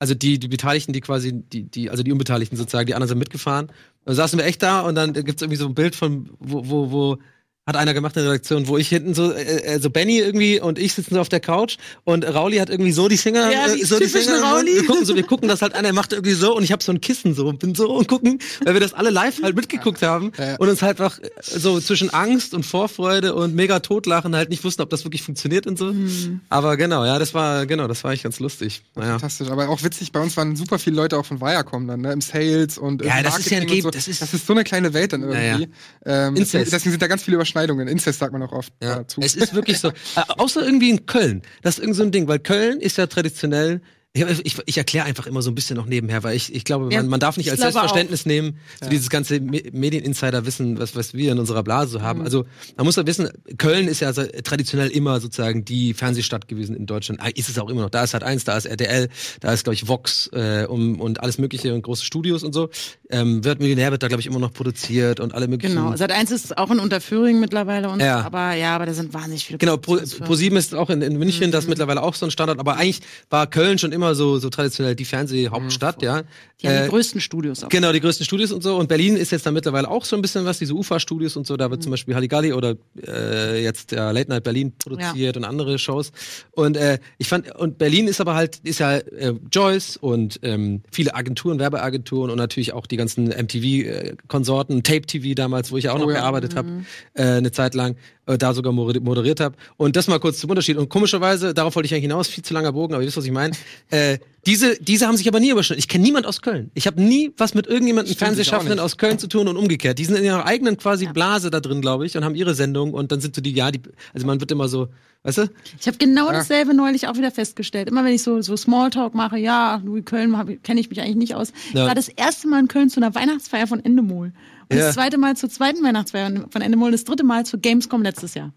also die, die Beteiligten, die quasi, die, die, also die Unbeteiligten sozusagen, die anderen sind mitgefahren. Dann saßen wir echt da und dann gibt's irgendwie so ein Bild von, wo, wo, wo hat einer gemacht in der Redaktion, wo ich hinten so, äh, äh, so Benny irgendwie und ich sitzen so auf der Couch und Rauli hat irgendwie so die Finger,
Ja,
äh,
die
so die Finger,
Rauli.
wir gucken so, wir gucken das halt an, er macht irgendwie so und ich habe so ein Kissen so und bin so und gucken, weil wir das alle live halt mitgeguckt haben
Ja.
und uns halt einfach äh, so zwischen Angst und Vorfreude und mega Totlachen halt nicht wussten, ob das wirklich funktioniert und so.
Mhm.
Aber genau, ja, das war genau, das war echt ganz lustig. Naja.
Fantastisch, aber auch witzig, bei uns waren super viele Leute auch von Viacom dann, ne, im Sales und
Ja,
im
das ist ja ein Ge-
und so.
das ist-
das ist so eine kleine Welt dann irgendwie.
Ja, ja.
Ähm, deswegen sind da ganz viele Überschneidungen. Incest sagt man auch oft
Ja,
dazu.
es ist wirklich so. Äh, außer irgendwie in Köln. Das ist irgend so ein Ding, weil Köln ist ja traditionell. Ich, ich, ich erkläre einfach immer so ein bisschen noch nebenher, weil ich, ich glaube,
Ja,
man, man darf nicht
ich
als Selbstverständnis nehmen, so dieses ganze Me Medieninsider-Wissen, was, was wir in unserer Blase so haben. Also man muss ja wissen, Köln ist ja so traditionell immer sozusagen die Fernsehstadt gewesen in Deutschland. Ah, Ist es auch immer noch. Da ist halt eins, da ist RTL, da ist, glaube ich, Vox äh, um, und alles mögliche und große Studios und so. Ähm, wird Millionär wird da, glaube ich, immer noch produziert und alle möglichen.
Genau. Seit eins ist auch in Unterföhring mittlerweile und
Ja.
aber ja, aber da sind wahnsinnig viele.
Genau, Pro,
Produktionsfirmen.
Pro 7 ist auch in, in München,
Mhm.
das ist mittlerweile auch so ein Standard, aber eigentlich war Köln schon immer so, so traditionell die Fernsehhauptstadt, ja.
Die haben
Äh,
die größten Studios auch.
Genau, die größten Studios und so. Und Berlin ist jetzt da mittlerweile auch so ein bisschen was, diese UFA-Studios und so. Da wird
Mhm.
zum Beispiel Halligalli oder äh, jetzt der Late Night Berlin produziert und andere Shows. Und äh, ich fand, und Berlin ist aber halt, ist ja äh, Joyce und ähm, viele Agenturen, Werbeagenturen und natürlich auch die ganzen MTV-Konsorten, Tape TV damals, wo ich ja auch noch
Oh ja.
gearbeitet habe, äh, eine Zeit lang, äh, da sogar moder- moderiert habe. Und das mal kurz zum Unterschied. Und komischerweise, darauf wollte ich eigentlich hinaus, viel zu langer Bogen, aber ihr wisst, was ich meine. Äh, diese, diese haben sich aber nie überschnitten. Ich kenne niemand aus Köln. Ich habe nie was mit irgendjemandem
ich
Fernsehschaffenden aus Köln zu tun und umgekehrt. Die sind in ihrer eigenen quasi Blase da drin, glaube ich, und haben ihre Sendung und dann sind so die, ja, die, also man wird immer so, weißt du?
Ich habe genau
Ja.
dasselbe neulich auch wieder festgestellt. Immer wenn ich so, so Smalltalk mache, ja, Louis Köln kenne ich mich eigentlich nicht aus. Ich
Ja.
war das erste Mal in Köln zu einer Weihnachtsfeier von Endemol. Und
Ja.
das zweite Mal zur zweiten Weihnachtsfeier von Endemol das dritte Mal zur Gamescom letztes Jahr.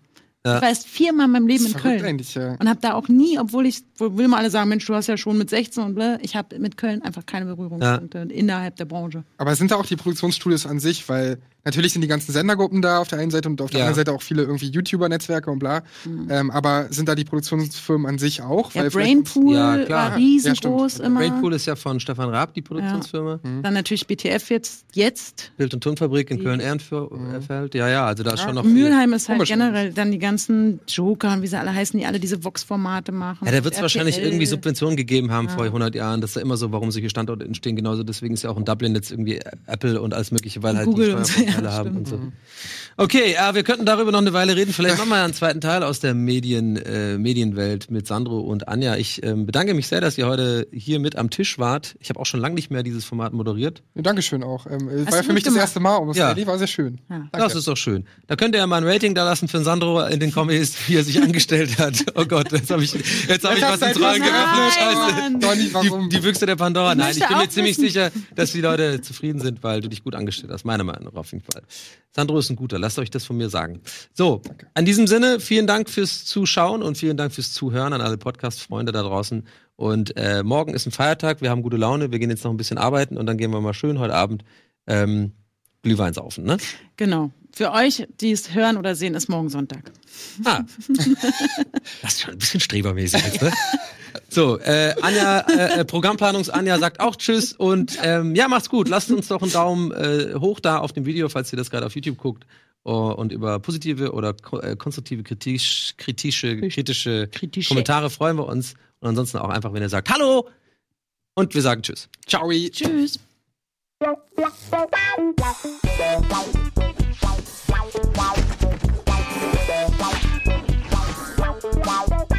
Ja.
Ich war erst viermal in meinem Leben in Köln.
ja.
Und habe da auch nie, obwohl ich, wo will mal alle sagen, Mensch, du hast ja schon mit 16 und bla, ich habe mit Köln einfach keine Berührungspunkte innerhalb der Branche.
Aber sind da auch die Produktionsstudios an sich, weil natürlich sind die ganzen Sendergruppen da auf der einen Seite und auf der
Ja.
anderen Seite auch viele irgendwie YouTuber-Netzwerke und bla. Ähm, aber sind da die Produktionsfirmen an sich auch?
Ja, Brainpool
Ja, klar.
war
Ja,
riesengroß
stimmt.
immer.
Rainpool ist ja von Stefan Raab, die Produktionsfirma.
Dann natürlich BTF jetzt, jetzt.
Bild- und Tonfabrik in Köln-Ehrenfeld. Ja, ja, also da ist schon noch.
Mülheim ist halt
Komisch
generell dann die ganzen Joker und wie sie alle heißen, die alle diese Vox-Formate machen.
Ja, da wird es wahrscheinlich irgendwie Subventionen gegeben haben vor 100 Jahren. Das ist ja immer so, warum solche Standorte entstehen. Genauso deswegen ist ja auch in Dublin jetzt irgendwie Apple und alles Mögliche, weil halt
Google
die
und
Vorteile haben und so. Okay, äh, wir könnten darüber noch eine Weile reden. Vielleicht machen wir einen zweiten Teil aus der Medien, äh, Medienwelt mit Sandro und Anja. Ich ähm, bedanke mich sehr, dass ihr heute hier mit am Tisch wart. Ich habe auch schon lange nicht mehr dieses Format moderiert.
Ja, Dankeschön auch. Ähm, war ja für mich das
gemacht.
erste Mal, muss
Ja.
ja. die war sehr schön.
Ja.
Das ist doch schön. Da könnt ihr ja mal ein Rating da lassen für Sandro in den Kommis, wie er sich angestellt hat. Oh Gott, jetzt habe ich, jetzt hab ich was ins Rollen geöffnet. Scheiße.
Mann.
Donny, warum?
Die, die Büchse der Pandora. Nein, ich bin mir ziemlich sicher, dass die Leute zufrieden sind, weil du dich gut angestellt hast. Meiner Meinung nach auf jeden Fall. Sandro ist ein guter, lasst euch das von mir sagen. So, an diesem Sinne, vielen Dank fürs Zuschauen und vielen Dank fürs Zuhören an alle Podcast-Freunde da draußen. Und äh, morgen ist ein Feiertag, wir haben gute Laune, wir gehen jetzt noch ein bisschen arbeiten und dann gehen wir mal schön heute Abend ähm, Glühwein saufen, ne?
Genau. Für euch, die es hören oder sehen, ist morgen Sonntag.
Ah. Das ist schon ein bisschen strebermäßig jetzt, ne? So, äh, Anja, äh, äh, Programmplanungs-Anja sagt auch Tschüss und ähm, ja, macht's gut. Lasst uns doch einen Daumen äh, hoch da auf dem Video, falls ihr das gerade auf YouTube guckt. Oh, und über positive oder ko äh, konstruktive kritisch, kritische, kritische
Kritische.
Kommentare freuen wir uns. Und ansonsten auch einfach, wenn ihr sagt Hallo und wir sagen Tschüss.
Ciao.
Tschüss.
Wow.